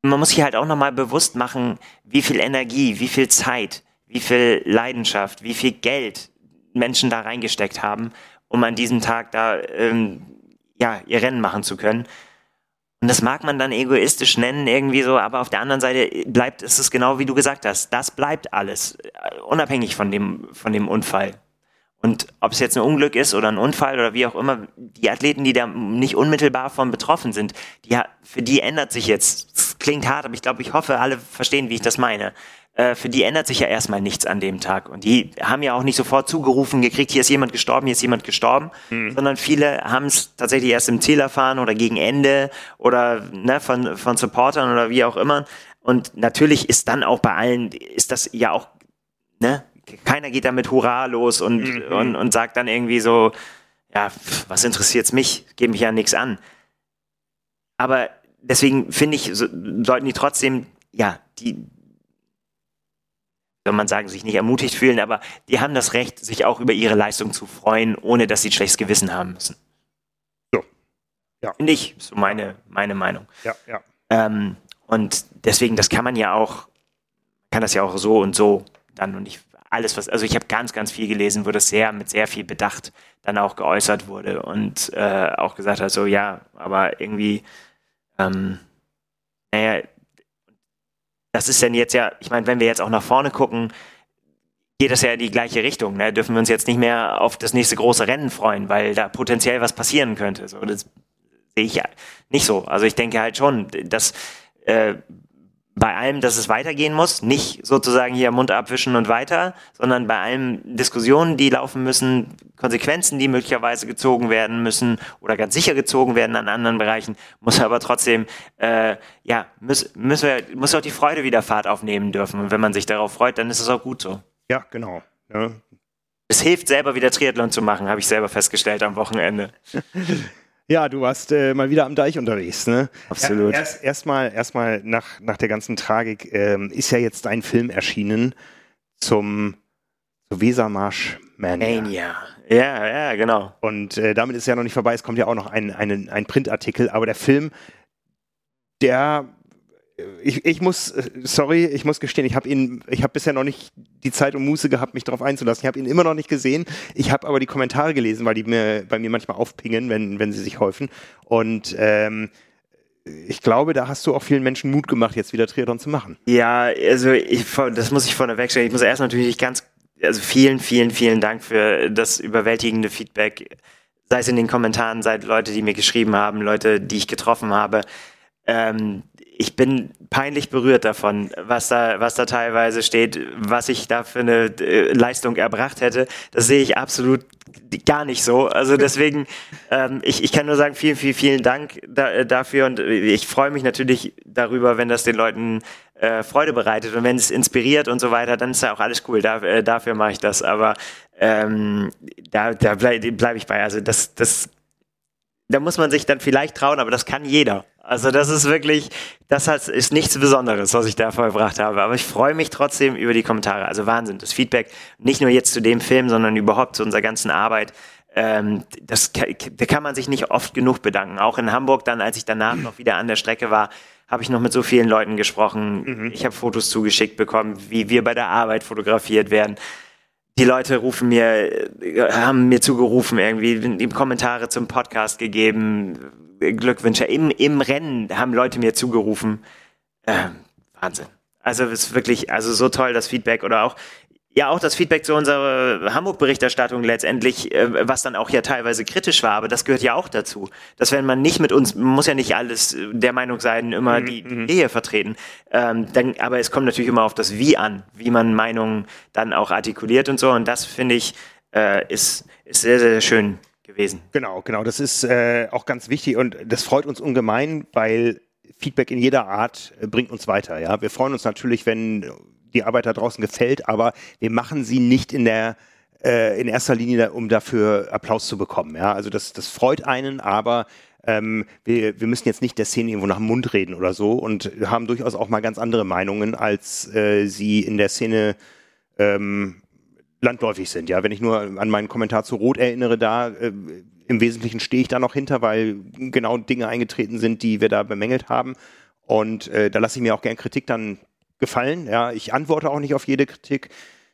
Man muss sich halt auch nochmal bewusst machen, wie viel Energie, wie viel Zeit, wie viel Leidenschaft, wie viel Geld Menschen da reingesteckt haben, um an diesem Tag da ähm, ja, ihr Rennen machen zu können. Und das mag man dann egoistisch nennen, irgendwie so, aber auf der anderen Seite bleibt ist es genau wie du gesagt hast. Das bleibt alles, unabhängig von dem, von dem Unfall. Und ob es jetzt ein Unglück ist oder ein Unfall oder wie auch immer, die Athleten, die da nicht unmittelbar von betroffen sind, die, für die ändert sich jetzt, es klingt hart, aber ich glaube, ich hoffe, alle verstehen, wie ich das meine. Äh, für die ändert sich ja erstmal nichts an dem Tag. Und die haben ja auch nicht sofort zugerufen gekriegt, hier ist jemand gestorben, hier ist jemand gestorben, mhm. sondern viele haben es tatsächlich erst im Ziel erfahren oder gegen Ende oder ne, von, von Supportern oder wie auch immer. Und natürlich ist dann auch bei allen, ist das ja auch, ne, keiner geht da mit Hurra los und, mhm. und, und sagt dann irgendwie so, ja, was interessiert's mich, gebe mich ja nichts an. Aber deswegen finde ich, so, sollten die trotzdem, ja, die, soll man sagen, sich nicht ermutigt fühlen, aber die haben das Recht, sich auch über ihre Leistung zu freuen, ohne dass sie ein schlechtes Gewissen haben müssen. So. Ja. Finde ich, so meine, meine Meinung. Ja, ja. Ähm, und deswegen, das kann man ja auch, kann das ja auch so und so dann und ich alles, was, also ich habe ganz, ganz viel gelesen, wo das sehr, mit sehr viel Bedacht dann auch geäußert wurde und äh, auch gesagt hat, so ja, aber irgendwie, ähm, naja, das ist denn jetzt ja, ich meine, wenn wir jetzt auch nach vorne gucken, geht das ja in die gleiche Richtung. Ne? Dürfen wir uns jetzt nicht mehr auf das nächste große Rennen freuen, weil da potenziell was passieren könnte. So, das sehe ich ja nicht so. Also ich denke halt schon, dass äh, bei allem, dass es weitergehen muss, nicht sozusagen hier Mund abwischen und weiter, sondern bei allen Diskussionen, die laufen müssen, Konsequenzen, die möglicherweise gezogen werden müssen oder ganz sicher gezogen werden an anderen Bereichen, muss aber trotzdem, äh, ja, muss, müssen wir, muss auch die Freude wieder Fahrt aufnehmen dürfen. Und wenn man sich darauf freut, dann ist es auch gut so. Ja, genau. Ja. Es hilft selber wieder Triathlon zu machen, habe ich selber festgestellt am Wochenende. Ja, du warst äh, mal wieder am Deich unterwegs, ne? Absolut. Erst, erstmal, erstmal nach, nach der ganzen Tragik ähm, ist ja jetzt ein Film erschienen zum, zum Wesermarsch Mania. Mania. Ja, ja, genau. Und äh, damit ist ja noch nicht vorbei. Es kommt ja auch noch ein, ein, ein Printartikel. Aber der Film, der ich, ich muss, sorry, ich muss gestehen, ich habe ihn, ich habe bisher noch nicht die Zeit und Muße gehabt, mich darauf einzulassen. Ich habe ihn immer noch nicht gesehen. Ich habe aber die Kommentare gelesen, weil die mir bei mir manchmal aufpingen, wenn, wenn sie sich häufen. Und ähm, ich glaube, da hast du auch vielen Menschen Mut gemacht, jetzt wieder Triathlon zu machen. Ja, also ich, das muss ich vorneweg stellen. Ich muss erst natürlich ganz, also vielen, vielen, vielen Dank für das überwältigende Feedback. Sei es in den Kommentaren, sei Leute, die mir geschrieben haben, Leute, die ich getroffen habe. Ähm, ich bin peinlich berührt davon, was da, was da teilweise steht, was ich da für eine äh, Leistung erbracht hätte. Das sehe ich absolut gar nicht so. Also deswegen, ähm, ich, ich kann nur sagen, vielen, vielen, vielen Dank da, äh, dafür und ich freue mich natürlich darüber, wenn das den Leuten äh, Freude bereitet und wenn es inspiriert und so weiter, dann ist ja auch alles cool. Da, äh, dafür mache ich das. Aber ähm, da, da bleibe bleib ich bei. Also das, das, da muss man sich dann vielleicht trauen, aber das kann jeder. Also das ist wirklich, das ist nichts Besonderes, was ich da vollbracht habe. Aber ich freue mich trotzdem über die Kommentare. Also Wahnsinn, das Feedback, nicht nur jetzt zu dem Film, sondern überhaupt zu unserer ganzen Arbeit. Ähm, das da kann man sich nicht oft genug bedanken. Auch in Hamburg dann, als ich danach noch wieder an der Strecke war, habe ich noch mit so vielen Leuten gesprochen. Mhm. Ich habe Fotos zugeschickt bekommen, wie wir bei der Arbeit fotografiert werden die Leute rufen mir, haben mir zugerufen, irgendwie ihm Kommentare zum Podcast gegeben, Glückwünsche. Im, im Rennen haben Leute mir zugerufen. Äh, Wahnsinn. Also ist wirklich, also so toll das Feedback oder auch ja auch das Feedback zu unserer Hamburg-Berichterstattung letztendlich, äh, was dann auch ja teilweise kritisch war, aber das gehört ja auch dazu. Dass wenn man nicht mit uns, man muss ja nicht alles der Meinung sein, immer mhm. die, die mhm. Idee vertreten. Ähm, dann, aber es kommt natürlich immer auf das Wie an, wie man Meinungen dann auch artikuliert und so. Und das finde ich äh, ist, ist sehr, sehr schön gewesen. Genau, genau. Das ist äh, auch ganz wichtig und das freut uns ungemein, weil Feedback in jeder Art äh, bringt uns weiter. Ja, wir freuen uns natürlich, wenn die Arbeit da draußen gefällt, aber wir machen sie nicht in der äh, in erster Linie, um dafür Applaus zu bekommen. Ja, also das, das freut einen, aber ähm, wir, wir müssen jetzt nicht der Szene irgendwo nach dem Mund reden oder so und haben durchaus auch mal ganz andere Meinungen, als äh, sie in der Szene ähm, landläufig sind. Ja, wenn ich nur an meinen Kommentar zu Rot erinnere, da äh, im Wesentlichen stehe ich da noch hinter, weil genau Dinge eingetreten sind, die wir da bemängelt haben. Und äh, da lasse ich mir auch gern Kritik dann gefallen. Ja, ich antworte auch nicht auf jede Kritik.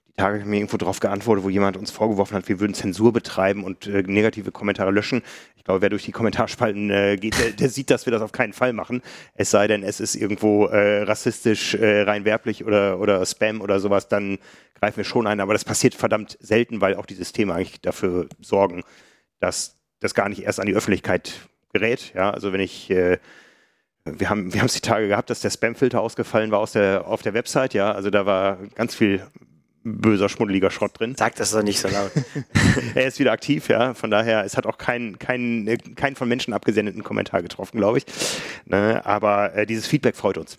Die Tage habe ich mir irgendwo drauf geantwortet, wo jemand uns vorgeworfen hat, wir würden Zensur betreiben und äh, negative Kommentare löschen. Ich glaube, wer durch die Kommentarspalten äh, geht, der, der, sieht, dass wir das auf keinen Fall machen. Es sei denn, es ist irgendwo äh, rassistisch, äh, rein werblich oder, oder Spam oder sowas, dann greifen wir schon ein. Aber das passiert verdammt selten, weil auch die Systeme eigentlich dafür sorgen, dass das gar nicht erst an die Öffentlichkeit gerät. Ja, also wenn ich äh, wir haben wir haben es die Tage gehabt, dass der Spamfilter ausgefallen war aus der auf der Website, ja, also da war ganz viel böser schmuddeliger Schrott drin. Sag das doch nicht so laut. er ist wieder aktiv, ja. Von daher, es hat auch keinen kein, kein von Menschen abgesendeten Kommentar getroffen, glaube ich. Ne? Aber äh, dieses Feedback freut uns.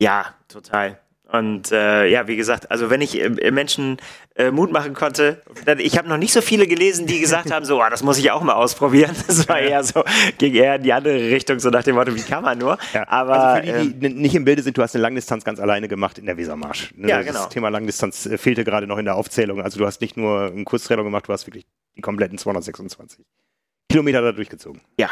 Ja, total. Und äh, ja, wie gesagt, also wenn ich äh, Menschen äh, Mut machen konnte, dann, ich habe noch nicht so viele gelesen, die gesagt haben, so, ah, das muss ich auch mal ausprobieren. Das war eher so, ging eher in die andere Richtung, so nach dem Motto, wie kann man nur. Ja, Aber also für die, die ähm, nicht im Bilde sind, du hast eine Langdistanz ganz alleine gemacht in der Wesermarsch. Ne? Ja, genau. Das Thema Langdistanz äh, fehlte gerade noch in der Aufzählung. Also du hast nicht nur einen Kurztrailer gemacht, du hast wirklich die kompletten 226 Kilometer da durchgezogen. Ja,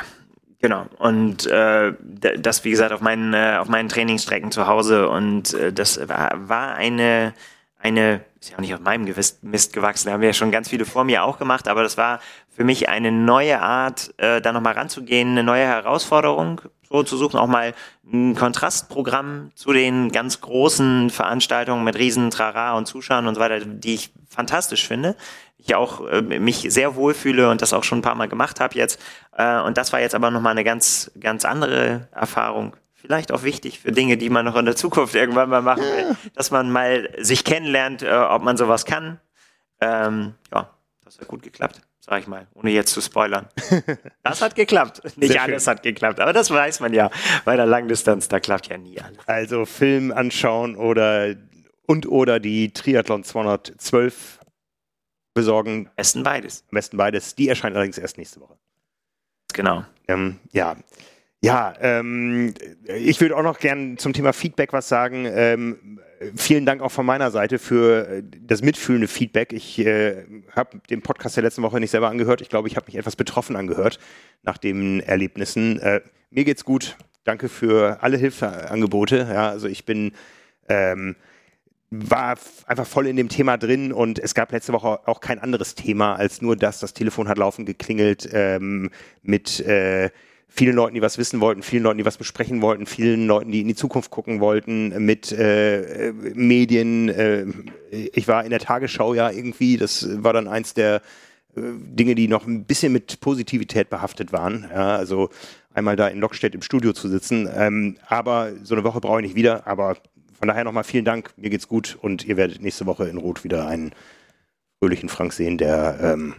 Genau. Und äh, das, wie gesagt, auf meinen, äh, auf meinen Trainingsstrecken zu Hause. Und äh, das war, war eine, eine, ist ja auch nicht auf meinem Mist gewachsen, da haben wir ja schon ganz viele vor mir auch gemacht, aber das war für mich eine neue Art, äh, da nochmal ranzugehen, eine neue Herausforderung so zu suchen, auch mal ein Kontrastprogramm zu den ganz großen Veranstaltungen mit riesen Trara und Zuschauern und so weiter, die ich fantastisch finde ich auch äh, mich sehr wohlfühle und das auch schon ein paar Mal gemacht habe jetzt. Äh, und das war jetzt aber nochmal eine ganz, ganz andere Erfahrung. vielleicht auch wichtig für Dinge, die man noch in der Zukunft irgendwann mal machen will, dass man mal sich kennenlernt, äh, ob man sowas kann. Ähm, ja, das hat gut geklappt, sag ich mal, ohne jetzt zu spoilern. Das hat geklappt. Nicht Sehr alles schön. hat geklappt, aber das weiß man ja. Bei der Langdistanz, da klappt ja nie alles. Also Film anschauen oder und oder die Triathlon 212 besorgen. Besten beides. Am besten beides. Die erscheint allerdings erst nächste Woche. Genau. Ähm, ja. Ja, ähm, ich würde auch noch gern zum Thema Feedback was sagen. Ähm, vielen Dank auch von meiner Seite für äh, das mitfühlende Feedback. Ich äh, habe den Podcast der letzten Woche nicht selber angehört. Ich glaube, ich habe mich etwas betroffen angehört nach den Erlebnissen. Äh, mir geht's gut. Danke für alle Hilfeangebote. Ja, also ich bin ähm, war einfach voll in dem Thema drin und es gab letzte Woche auch kein anderes Thema als nur das. Das Telefon hat laufend geklingelt ähm, mit äh, vielen Leuten, die was wissen wollten, vielen Leuten, die was besprechen wollten, vielen Leuten, die in die Zukunft gucken wollten, mit äh, Medien. Äh, ich war in der Tagesschau ja irgendwie, das war dann eins der äh, Dinge, die noch ein bisschen mit Positivität behaftet waren. Ja, also einmal da in Lockstedt im Studio zu sitzen. Ähm, aber so eine Woche brauche ich nicht wieder. Aber von daher nochmal vielen Dank. Mir geht's gut und ihr werdet nächste Woche in Rot wieder einen fröhlichen Frank sehen, der ähm,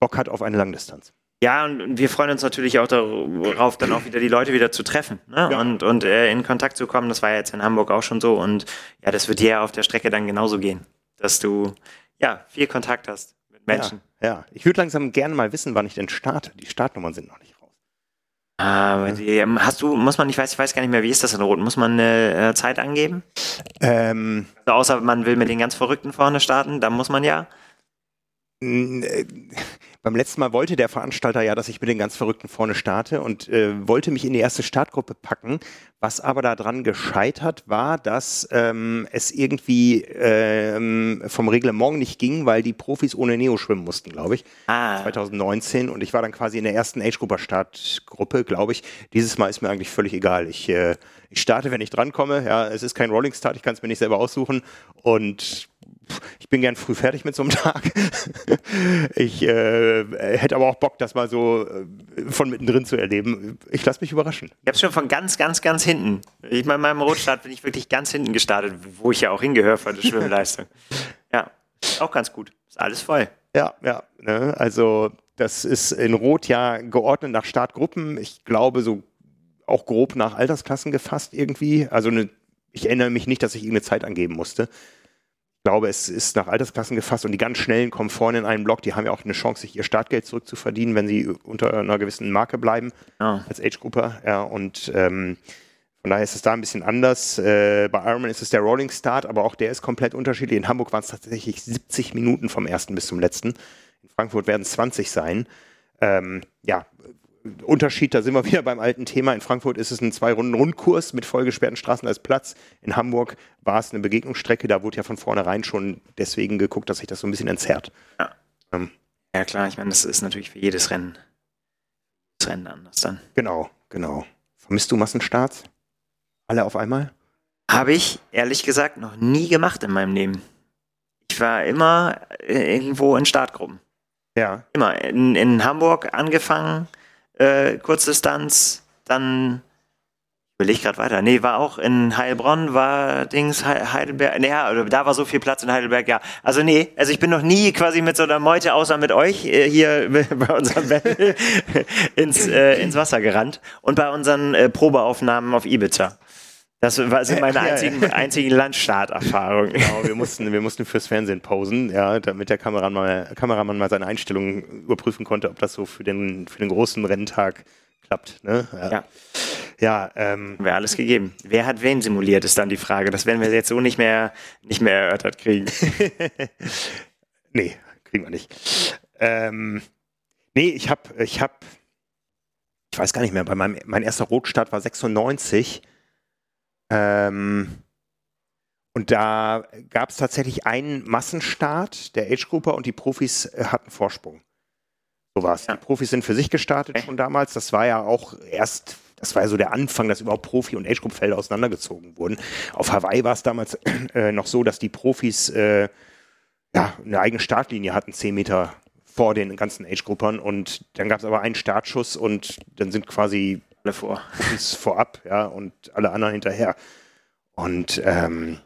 Bock hat auf eine Langdistanz. Ja, und wir freuen uns natürlich auch darauf, dann auch wieder die Leute wieder zu treffen ne? Ja. und, und äh, in Kontakt zu kommen. Das war ja jetzt in Hamburg auch schon so. Und ja, das wird dir ja auf der Strecke dann genauso gehen, dass du ja viel Kontakt hast mit Menschen. Ja, ja. ich würde langsam gerne mal wissen, wann ich denn starte. Die Startnummern sind noch nicht raus. Aber die, ähm, hast du, muss man, ich weiß, ich weiß gar nicht mehr, wie ist das in Rot? Muss man eine äh, Zeit angeben? Ähm, Also außer man will mit den ganz Verrückten vorne starten, dann muss man ja. Beim letzten Mal wollte der Veranstalter ja, dass ich mit den ganz Verrückten vorne starte und äh, wollte mich in die erste Startgruppe packen. Was aber daran gescheitert war, dass ähm, es irgendwie ähm, vom Reglement nicht ging, weil die Profis ohne Neo schwimmen mussten, glaube ich. Ah, 2019 und ich war dann quasi in der ersten Age-Grupper-Startgruppe, glaube ich. Dieses Mal ist mir eigentlich völlig egal. Ich, äh, ich starte, wenn ich drankomme. Ja, es ist kein Rolling Start, ich kann es mir nicht selber aussuchen und ich bin gern früh fertig mit so einem Tag. ich äh, hätte aber auch Bock, das mal so äh, von mittendrin zu erleben. Ich lasse mich überraschen. ich habe schon von ganz, ganz, ganz hinten. Ich bei meinem Rotstart bin ich wirklich ganz hinten gestartet, wo ich ja auch hingehöre von der Schwimmleistung. ja, auch ganz gut. Ist alles voll. Ja, ja. Ne? Also das ist in Rot ja geordnet nach Startgruppen. Ich glaube so auch grob nach Altersklassen gefasst irgendwie. Also eine, ich erinnere mich nicht, dass ich irgendeine Zeit angeben musste. Ich glaube, es ist nach Altersklassen gefasst und die ganz Schnellen kommen vorne in einen Block. Die haben ja auch eine Chance, sich ihr Startgeld zurückzuverdienen, wenn sie unter einer gewissen Marke bleiben Ja. als Age-Grupper. Ja, und ähm, von daher ist es da ein bisschen anders. Äh, bei Ironman ist es der Rolling Start, aber auch der ist komplett unterschiedlich. In Hamburg waren es tatsächlich 70 Minuten vom ersten bis zum letzten. In Frankfurt werden es 20 sein. Ähm, ja, Unterschied, da sind wir wieder beim alten Thema. In Frankfurt ist es ein Zwei-Runden-Rundkurs mit vollgesperrten Straßen als Platz. In Hamburg war es eine Begegnungsstrecke. Da wurde ja von vornherein schon deswegen geguckt, dass sich das so ein bisschen entzerrt. Ja, klar, ich meine, das ist natürlich für jedes Rennen, das Rennen anders dann. Genau, genau. Vermisst du Massenstarts? Alle auf einmal? Habe ich, ehrlich gesagt, noch nie gemacht in meinem Leben. Ich war immer äh, irgendwo in Startgruppen. Ja. Immer. In, in Hamburg angefangen, äh, Kurzdistanz, dann will ich gerade weiter. Nee, war auch in Heilbronn, war Dings, He- Heidelberg, naja, oder da war so viel Platz in Heidelberg, ja. Also nee, also ich bin noch nie quasi mit so einer Meute, außer mit euch, äh, hier bei unserem Battle ins, äh, ins Wasser gerannt und bei unseren äh, Probeaufnahmen auf Ibiza. Das war, sind meine einzigen, einzigen Landstarterfahrungen. Genau, wir mussten, wir mussten fürs Fernsehen posen, ja, damit der Kameramann mal, Kameramann mal seine Einstellungen überprüfen konnte, ob das so für den, für den großen Renntag klappt. Ne? Ja, Ja. ja ähm, Wäre alles gegeben. Wer hat wen simuliert, ist dann die Frage. Das werden wir jetzt so nicht mehr, nicht mehr erörtert kriegen. nee, kriegen wir nicht. Ähm, nee, ich hab, ich hab, ich weiß gar nicht mehr, bei meinem, mein erster Rotstart war 96. Ähm, und da gab es tatsächlich einen Massenstart der Age-Grupper und die Profis äh, hatten Vorsprung. So war es. Ja. Die Profis sind für sich gestartet schon damals. Das war ja auch erst, das war ja so der Anfang, dass überhaupt Profi- und Age-Group-Felder auseinandergezogen wurden. Auf Hawaii war es damals äh, noch so, dass die Profis äh, ja, eine eigene Startlinie hatten, 10 Meter vor den ganzen Age-Gruppern und dann gab es aber einen Startschuss und dann sind quasi alle vor. Profis vorab, ja, und alle anderen hinterher. Und ähm,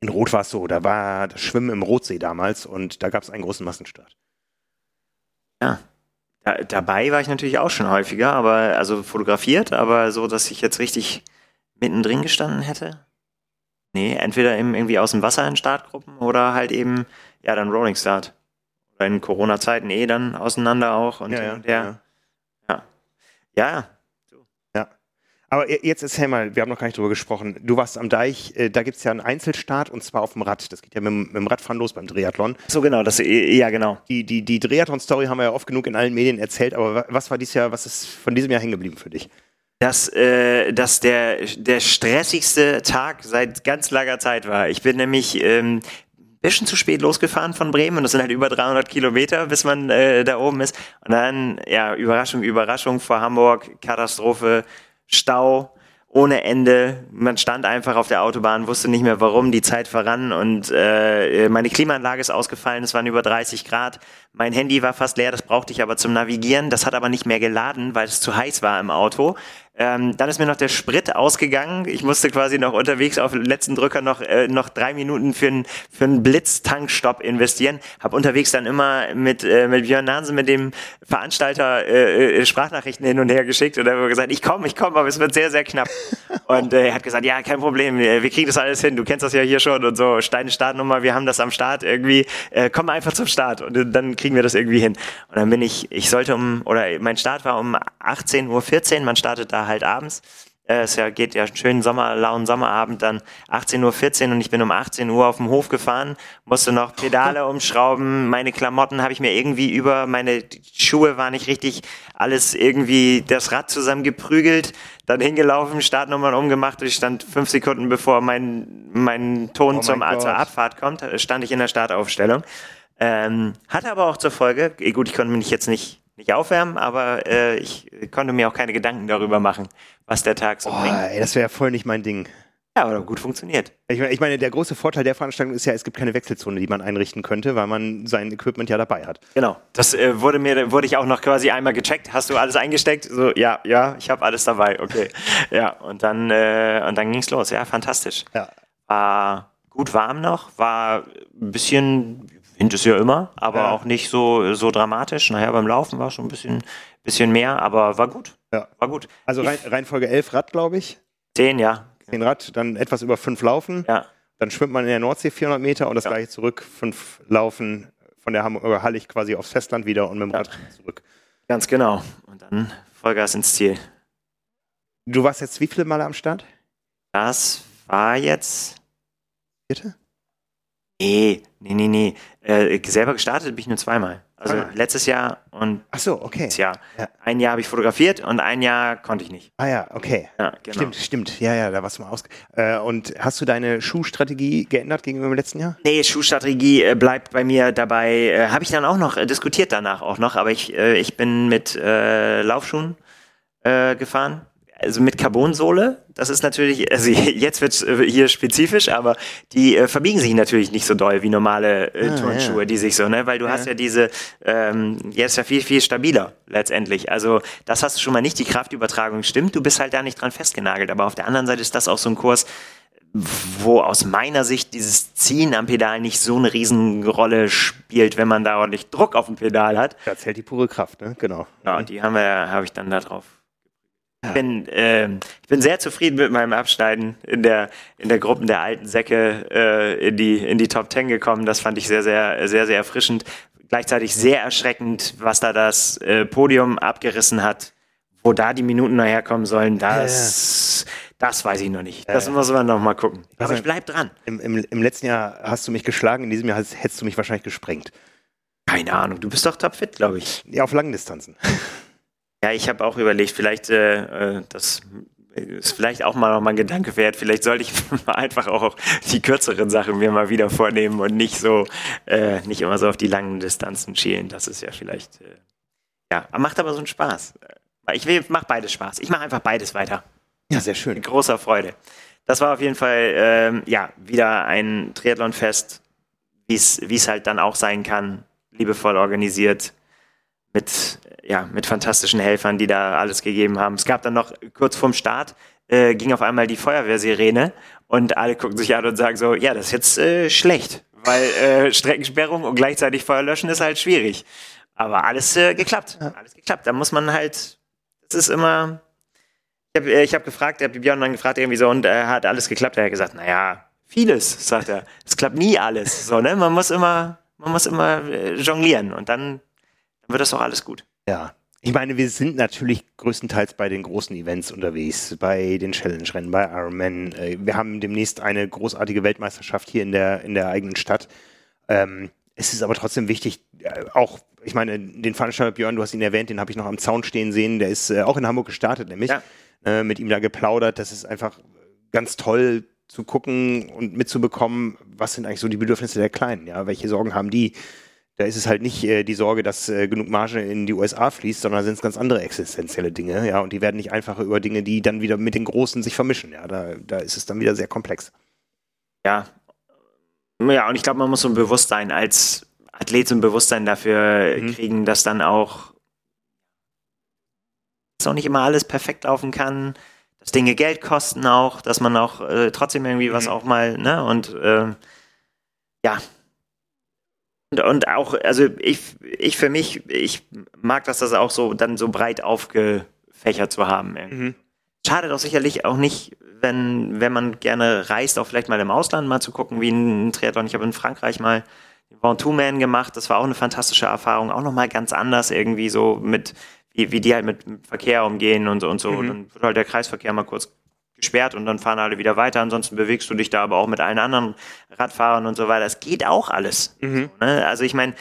in Rot war es so, da war das Schwimmen im Rotsee damals und da gab es einen großen Massenstart. Ja. Da, dabei war ich natürlich auch schon häufiger, aber also fotografiert, aber so, dass ich jetzt richtig mittendrin gestanden hätte. Nee, entweder irgendwie aus dem Wasser in Startgruppen oder halt eben, ja, dann Rolling Start. Oder in Corona-Zeiten eh dann auseinander auch und Ja, ja, her. ja. Ja, ja, Aber je- jetzt erzähl mal, wir haben noch gar nicht drüber gesprochen. Du warst am Deich, äh, da gibt es ja einen Einzelstart und zwar auf dem Rad. Das geht ja mit, dem- mit dem Radfahren los beim Triathlon. so genau, das, ja genau. Die, die, die Triathlon-Story haben wir ja oft genug in allen Medien erzählt, aber wa- was war dieses Jahr, was ist von diesem Jahr hängen geblieben für dich? dass, äh, dass der, der stressigste Tag seit ganz langer Zeit war. Ich bin nämlich ähm, ein bisschen zu spät losgefahren von Bremen und das sind halt über 300 Kilometer, bis man äh, da oben ist. Und dann, ja, Überraschung, Überraschung vor Hamburg, Katastrophe, Stau ohne Ende. Man stand einfach auf der Autobahn, wusste nicht mehr warum, die Zeit verrann und äh, meine Klimaanlage ist ausgefallen, es waren über 30 Grad. Mein Handy war fast leer, das brauchte ich aber zum Navigieren. Das hat aber nicht mehr geladen, weil es zu heiß war im Auto. Ähm, dann ist mir noch der Sprit ausgegangen. Ich musste quasi noch unterwegs auf den letzten Drücker noch, äh, noch drei Minuten für einen für einen Blitztankstopp investieren. Hab unterwegs dann immer mit, äh, mit Björn Nansen, mit dem Veranstalter, äh, äh, Sprachnachrichten hin und her geschickt und er hat gesagt, ich komme, ich komme, aber es wird sehr, sehr knapp. Und äh, er hat gesagt, ja, kein Problem, wir, kriegen das alles hin, du kennst das ja hier schon und so, Steine Startnummer, wir haben das am Start irgendwie, äh, komm einfach zum Start und dann kriegen wir das irgendwie hin. Und dann bin ich, ich sollte um, oder mein Start war um 18.14 Uhr, man startet da halt abends. Äh, Es ja, geht ja einen schönen Sommer, lauen Sommerabend, dann 18.14 Uhr und ich bin um 18 Uhr auf dem Hof gefahren, musste noch Pedale umschrauben, meine Klamotten habe ich mir irgendwie über, meine Schuhe waren nicht richtig, alles irgendwie das Rad zusammengeprügelt, dann hingelaufen, Startnummern umgemacht und ich stand fünf Sekunden bevor mein, mein Ton Oh zum, zur Abfahrt kommt, stand ich in der Startaufstellung. Ähm, hatte aber auch zur Folge, eh, gut, ich konnte mich jetzt nicht, nicht aufwärmen, aber äh, ich konnte mir auch keine Gedanken darüber machen, was der Tag so Boah, bringt. ey, das wäre ja voll nicht mein Ding. Ja, aber gut funktioniert. Ich meine, ich meine, der große Vorteil der Veranstaltung ist ja, es gibt keine Wechselzone, die man einrichten könnte, weil man sein Equipment ja dabei hat. Genau. Das äh, wurde mir, wurde ich auch noch quasi einmal gecheckt. Hast du alles eingesteckt? So, ja, ja, ich habe alles dabei. Okay. Ja, und dann, äh, und dann ging's los. Ja, fantastisch. Ja. War gut warm noch, war ein bisschen, Wind ist ja immer, aber Ja. auch nicht so, so dramatisch. Naja, beim Laufen war schon ein bisschen, bisschen mehr, aber war gut. Ja. War gut. Also Rein, Reihenfolge 11 Rad, glaube ich. Zehn, ja. 10 Rad, dann etwas über 5 Laufen. Ja. Dann schwimmt man in der Nordsee 400 Meter und das Ja. gleiche zurück, 5 Laufen von der Hamburger Hallig quasi aufs Festland wieder und mit dem Ja. Rad zurück. Ganz genau. Und dann Vollgas ins Ziel. Du warst jetzt wie viele Male am Start? Das war jetzt. Bitte? Nee, nee, nee, nee. Äh, selber gestartet bin ich nur zweimal. Also Ah. letztes Jahr und Ach so, okay. Jahr. Ja. Ein Jahr habe ich fotografiert und ein Jahr konnte ich nicht. Ah ja, okay. Ja, genau. Stimmt, stimmt. Ja, ja, da warst du mal aus. Äh, und hast du deine Schuhstrategie geändert gegenüber dem letzten Jahr? Nee, Schuhstrategie äh, bleibt bei mir dabei. Äh, habe ich dann auch noch äh, diskutiert danach auch noch, aber ich, äh, ich bin mit äh, Laufschuhen gefahren. Also mit Carbonsohle. Das ist natürlich, also jetzt wird äh, hier spezifisch, aber die äh, verbiegen sich natürlich nicht so doll wie normale äh, Ah, Turnschuhe, ja. die sich so, ne? Weil du Ja. hast ja diese, ähm, jetzt ja viel, viel stabiler letztendlich. Also das hast du schon mal nicht, die Kraftübertragung stimmt, du bist halt da nicht dran festgenagelt. Aber auf der anderen Seite ist das auch so ein Kurs, wo aus meiner Sicht dieses Ziehen am Pedal nicht so eine Riesenrolle spielt, wenn man da ordentlich Druck auf dem Pedal hat. Da zählt die pure Kraft, ne? Genau. Ja, und die haben wir, habe ich dann da drauf. Ich bin, ähm, ich bin sehr zufrieden mit meinem Abschneiden in der, in der Gruppen der alten Säcke äh, in, die, in die Top Ten gekommen. Das fand ich sehr, sehr, sehr, sehr erfrischend. Gleichzeitig sehr erschreckend, was da das äh, Podium abgerissen hat. Wo da die Minuten nachher kommen sollen, das, das weiß ich noch nicht. Das muss man noch mal gucken. Aber ich bleib dran. Im, im, Im letzten Jahr hast du mich geschlagen, in diesem Jahr hättest du mich wahrscheinlich gesprengt. Keine Ahnung, du bist doch topfit, glaube ich. Ja, auf langen Distanzen. Ja, ich habe auch überlegt, vielleicht äh, äh, das ist vielleicht auch mal noch mal ein Gedanke wert. Vielleicht sollte ich mal einfach auch die kürzeren Sachen mir mal wieder vornehmen und nicht so äh, nicht immer so auf die langen Distanzen schielen. Das ist ja vielleicht äh, ja, macht aber so einen Spaß. Ich will, mach beides Spaß. Ich mache einfach beides weiter. Ja, sehr schön. Mit großer Freude. Das war auf jeden Fall ähm, ja wieder ein Triathlonfest, wie es wie es halt dann auch sein kann, liebevoll organisiert mit, ja, mit fantastischen Helfern, die da alles gegeben haben. Es gab dann noch kurz vorm Start, äh, ging auf einmal die Feuerwehrsirene und alle gucken sich an und sagen so, ja, das ist jetzt äh, schlecht, weil äh, Streckensperrung und gleichzeitig Feuer löschen ist halt schwierig. Aber alles äh, geklappt, alles geklappt. Da muss man halt, das ist immer, ich habe ich hab gefragt, ich habe Björn dann gefragt irgendwie so und äh, hat alles geklappt. Er hat gesagt, naja, vieles, sagt er. Es klappt nie alles. So, ne? Man muss immer, man muss immer äh, jonglieren und dann, dann wird das auch alles gut. Ja. Ich meine, wir sind natürlich größtenteils bei den großen Events unterwegs, bei den Challenge-Rennen, bei Ironman. Äh, wir haben demnächst eine großartige Weltmeisterschaft hier in der, in der eigenen Stadt. Ähm, es ist aber trotzdem wichtig, äh, auch, ich meine, den Veranstalter Björn, du hast ihn erwähnt, den habe ich noch am Zaun stehen sehen, der ist äh, auch in Hamburg gestartet, nämlich ja. äh, mit ihm da geplaudert. Das ist einfach ganz toll zu gucken und mitzubekommen, was sind eigentlich so die Bedürfnisse der Kleinen, ja, welche Sorgen haben die? Da ist es halt nicht äh, die Sorge, dass äh, genug Marge in die USA fließt, sondern sind es ganz andere existenzielle Dinge, ja, und die werden nicht einfacher über Dinge, die dann wieder mit den Großen sich vermischen, ja, da, da ist es dann wieder sehr komplex. Ja, ja, und ich glaube, man muss so ein Bewusstsein als Athlet so ein Bewusstsein dafür mhm. kriegen, dass dann auch dass auch nicht immer alles perfekt laufen kann, dass Dinge Geld kosten auch, dass man auch äh, trotzdem irgendwie mhm. was auch mal, ne, und äh, ja. Und, auch, also ich, ich für mich, ich mag das, das auch so dann so breit aufgefächert zu haben. Mhm. Schade doch sicherlich auch nicht, wenn, wenn man gerne reist, auch vielleicht mal im Ausland mal zu gucken, wie ein Triathlon. Ich habe in Frankreich mal den Ventoux-Man gemacht. Das war auch eine fantastische Erfahrung. Auch nochmal ganz anders irgendwie so mit wie, wie die halt mit Verkehr umgehen und so und so. Mhm. Dann wird halt der Kreisverkehr mal kurz gesperrt und dann fahren alle wieder weiter. Ansonsten bewegst du dich da aber auch mit allen anderen Radfahrern und so weiter. Es geht auch alles. Mhm. Ne? Also ich meine,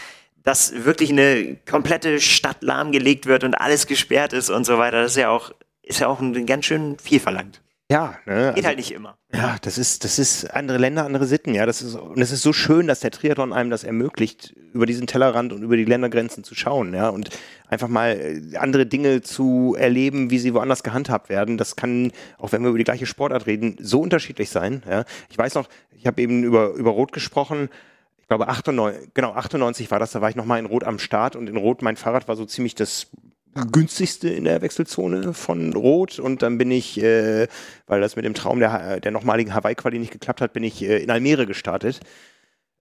dass wirklich eine komplette Stadt lahmgelegt wird und alles gesperrt ist und so weiter, das ist ja auch, ist ja auch ein, ganz schön viel verlangt. Ja, ne? Geht also, halt nicht immer. Ja, das ist, das ist andere Länder, andere Sitten, ja. Das ist, und es ist so schön, dass der Triathlon einem das ermöglicht, über diesen Tellerrand und über die Ländergrenzen zu schauen, ja. Und einfach mal äh, andere Dinge zu erleben, wie sie woanders gehandhabt werden. Das kann, auch wenn wir über die gleiche Sportart reden, so unterschiedlich sein, ja. Ich weiß noch, ich habe eben über, über Rot gesprochen. Ich glaube, 98, genau, 98 war das, da war ich nochmal in Rot am Start und in Rot mein Fahrrad war so ziemlich das günstigste in der Wechselzone von Rot und dann bin ich, äh, weil das mit dem Traum der, der nochmaligen Hawaii-Quali nicht geklappt hat, bin ich äh, in Almere gestartet.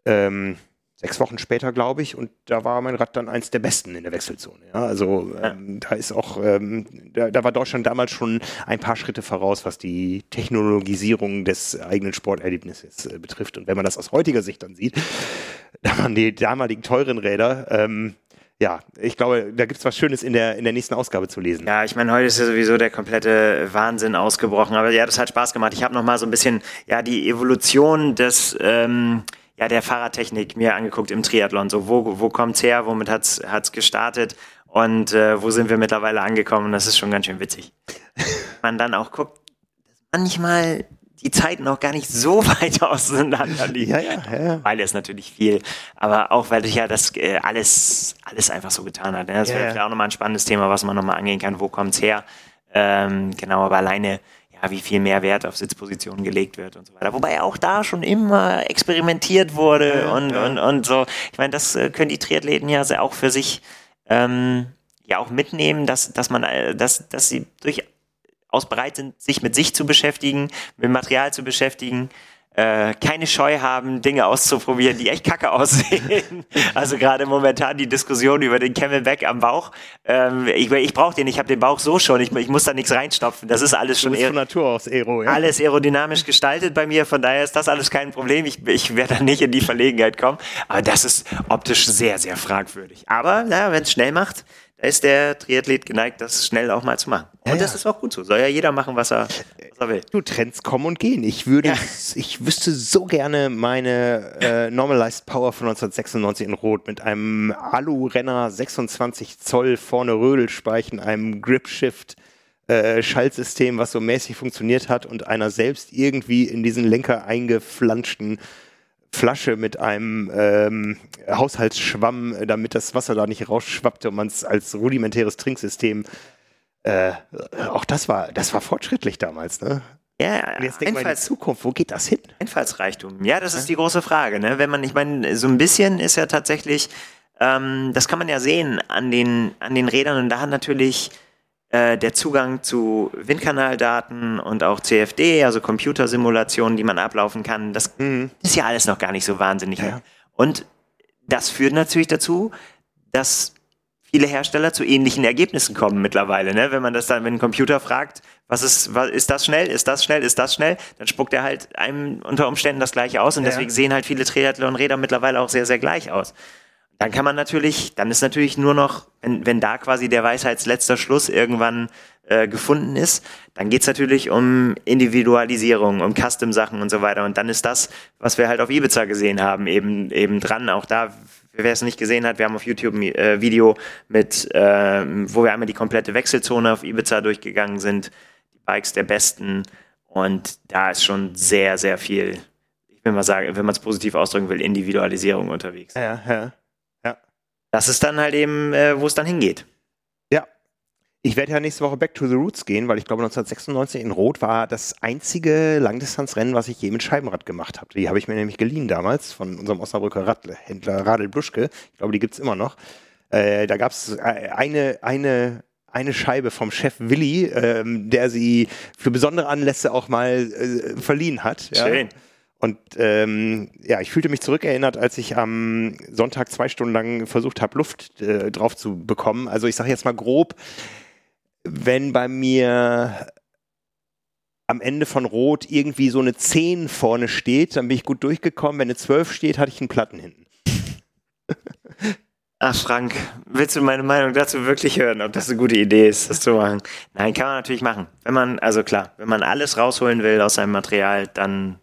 Ähm, sechs Wochen später, glaube ich, und da war mein Rad dann eins der besten in der Wechselzone. Ja, also ähm, da ist auch, ähm, da, da, war Deutschland damals schon ein paar Schritte voraus, was die Technologisierung des eigenen Sporterlebnisses äh, betrifft. Und wenn man das aus heutiger Sicht dann sieht, da waren die damaligen teuren Räder ähm, ja, ich glaube, da gibt es was Schönes in der, in der nächsten Ausgabe zu lesen. Ja, ich meine, heute ist ja sowieso der komplette Wahnsinn ausgebrochen. Aber ja, das hat Spaß gemacht. Ich habe noch mal so ein bisschen ja die Evolution des ähm, ja der Fahrradtechnik mir angeguckt im Triathlon. So wo wo kommt's her? Womit hat's hat's gestartet? Und äh, wo sind wir mittlerweile angekommen? Das ist schon ganz schön witzig. Man dann auch guckt, manchmal die Zeiten auch gar nicht so weit auseinander liegen. Ja, ja, ja. Weil es natürlich viel, aber auch weil sich ja das äh, alles, alles einfach so getan hat. Ne? Das ja, wäre ja. auch nochmal ein spannendes Thema, was man nochmal angehen kann. Wo kommt's her? Ähm, genau, aber alleine, ja, wie viel mehr Wert auf Sitzpositionen gelegt wird und so weiter. Wobei auch da schon immer experimentiert wurde und, und, und so. Ich meine, das äh, können die Triathleten ja auch für sich ähm, ja auch mitnehmen, dass, dass man, äh, dass, dass sie durch aus bereit sind, sich mit sich zu beschäftigen, mit Material zu beschäftigen, äh, keine Scheu haben, Dinge auszuprobieren, die echt kacke aussehen. also gerade momentan die Diskussion über den Camelback am Bauch. Ähm, ich ich brauche den, ich habe den Bauch so schon, ich, ich muss da nichts reinstopfen. Das ist alles schon von Natur aus Aero, ja? alles aerodynamisch gestaltet bei mir. Von daher ist das alles kein Problem. Ich, ich werde da nicht in die Verlegenheit kommen. Aber das ist optisch sehr, sehr fragwürdig. Aber naja, wenn es schnell macht, da ist der Triathlet geneigt, das schnell auch mal zu machen. Und ja, das ja. ist auch gut so. Soll ja jeder machen, was er, was er will. Du, Trends kommen und gehen. Ich würde, ja. ich wüsste so gerne meine äh, Normalized Power von 1996 in Rot mit einem Alu-Renner 26 Zoll vorne Rödelspeichen, einem Grip-Shift. Äh, Schaltsystem, was so mäßig funktioniert hat und einer selbst irgendwie in diesen Lenker eingeflanschten Flasche mit einem ähm, Haushaltsschwamm, damit das Wasser da nicht rausschwappte und man es als rudimentäres Trinksystem äh, auch das war, das war fortschrittlich damals, ne? Ja, und jetzt denkt man in Zukunft, wo geht das hin? Einfallsreichtum. Ja, das ist die große Frage, ne? Wenn man, ich meine, so ein bisschen ist ja tatsächlich Ähm, das kann man ja sehen an den, an den Rädern und da hat natürlich äh, der Zugang zu Windkanaldaten und auch CFD, also Computersimulationen, die man ablaufen kann, das mhm. ist ja alles noch gar nicht so wahnsinnig. Ja. Und das führt natürlich dazu, dass viele Hersteller zu ähnlichen Ergebnissen kommen mittlerweile. Ne? Wenn man das dann, wenn ein Computer fragt, was ist, was, ist das schnell, ist das schnell, ist das schnell, dann spuckt er halt einem unter Umständen das gleiche aus und ja. deswegen sehen halt viele Triathlon-Räder mittlerweile auch sehr, sehr gleich aus. Dann kann man natürlich, dann ist natürlich nur noch, wenn, wenn da quasi der Weisheitsletzter Schluss irgendwann äh, gefunden ist, dann geht's natürlich um Individualisierung, um Custom-Sachen und so weiter. Und dann ist das, was wir halt auf Ibiza gesehen haben, eben, eben dran. Auch da wer es nicht gesehen hat, wir haben auf YouTube ein äh, Video mit, äh, wo wir einmal die komplette Wechselzone auf Ibiza durchgegangen sind, die Bikes der besten und da ist schon sehr, sehr viel, ich will mal sagen, wenn man es positiv ausdrücken will, Individualisierung unterwegs. Ja, ja. Das ist dann halt eben, äh, wo es dann hingeht. Ich werde ja nächste Woche Back to the Roots gehen, weil ich glaube 1996 in Rot war das einzige Langdistanzrennen, was ich je mit Scheibenrad gemacht habe. Die habe ich mir nämlich geliehen damals von unserem Osnabrücker Radhändler Radl Bluschke. Ich glaube, die gibt es immer noch. Äh, da gab es äh, eine, eine, eine Scheibe vom Chef Willi, ähm, der sie für besondere Anlässe auch mal äh, verliehen hat. Ja. Und ähm, ja, ich fühlte mich zurückerinnert, als ich am Sonntag zwei Stunden lang versucht habe, Luft äh, drauf zu bekommen. Also ich sage jetzt mal grob, wenn bei mir am Ende von Rot irgendwie so eine 10 vorne steht, dann bin ich gut durchgekommen. Wenn eine 12 steht, hatte ich einen Platten hinten. Ach, Frank, willst du meine Meinung dazu wirklich hören, ob das eine gute Idee ist, das zu machen? Nein, kann man natürlich machen. Wenn man, also klar, wenn man alles rausholen will aus seinem Material, dann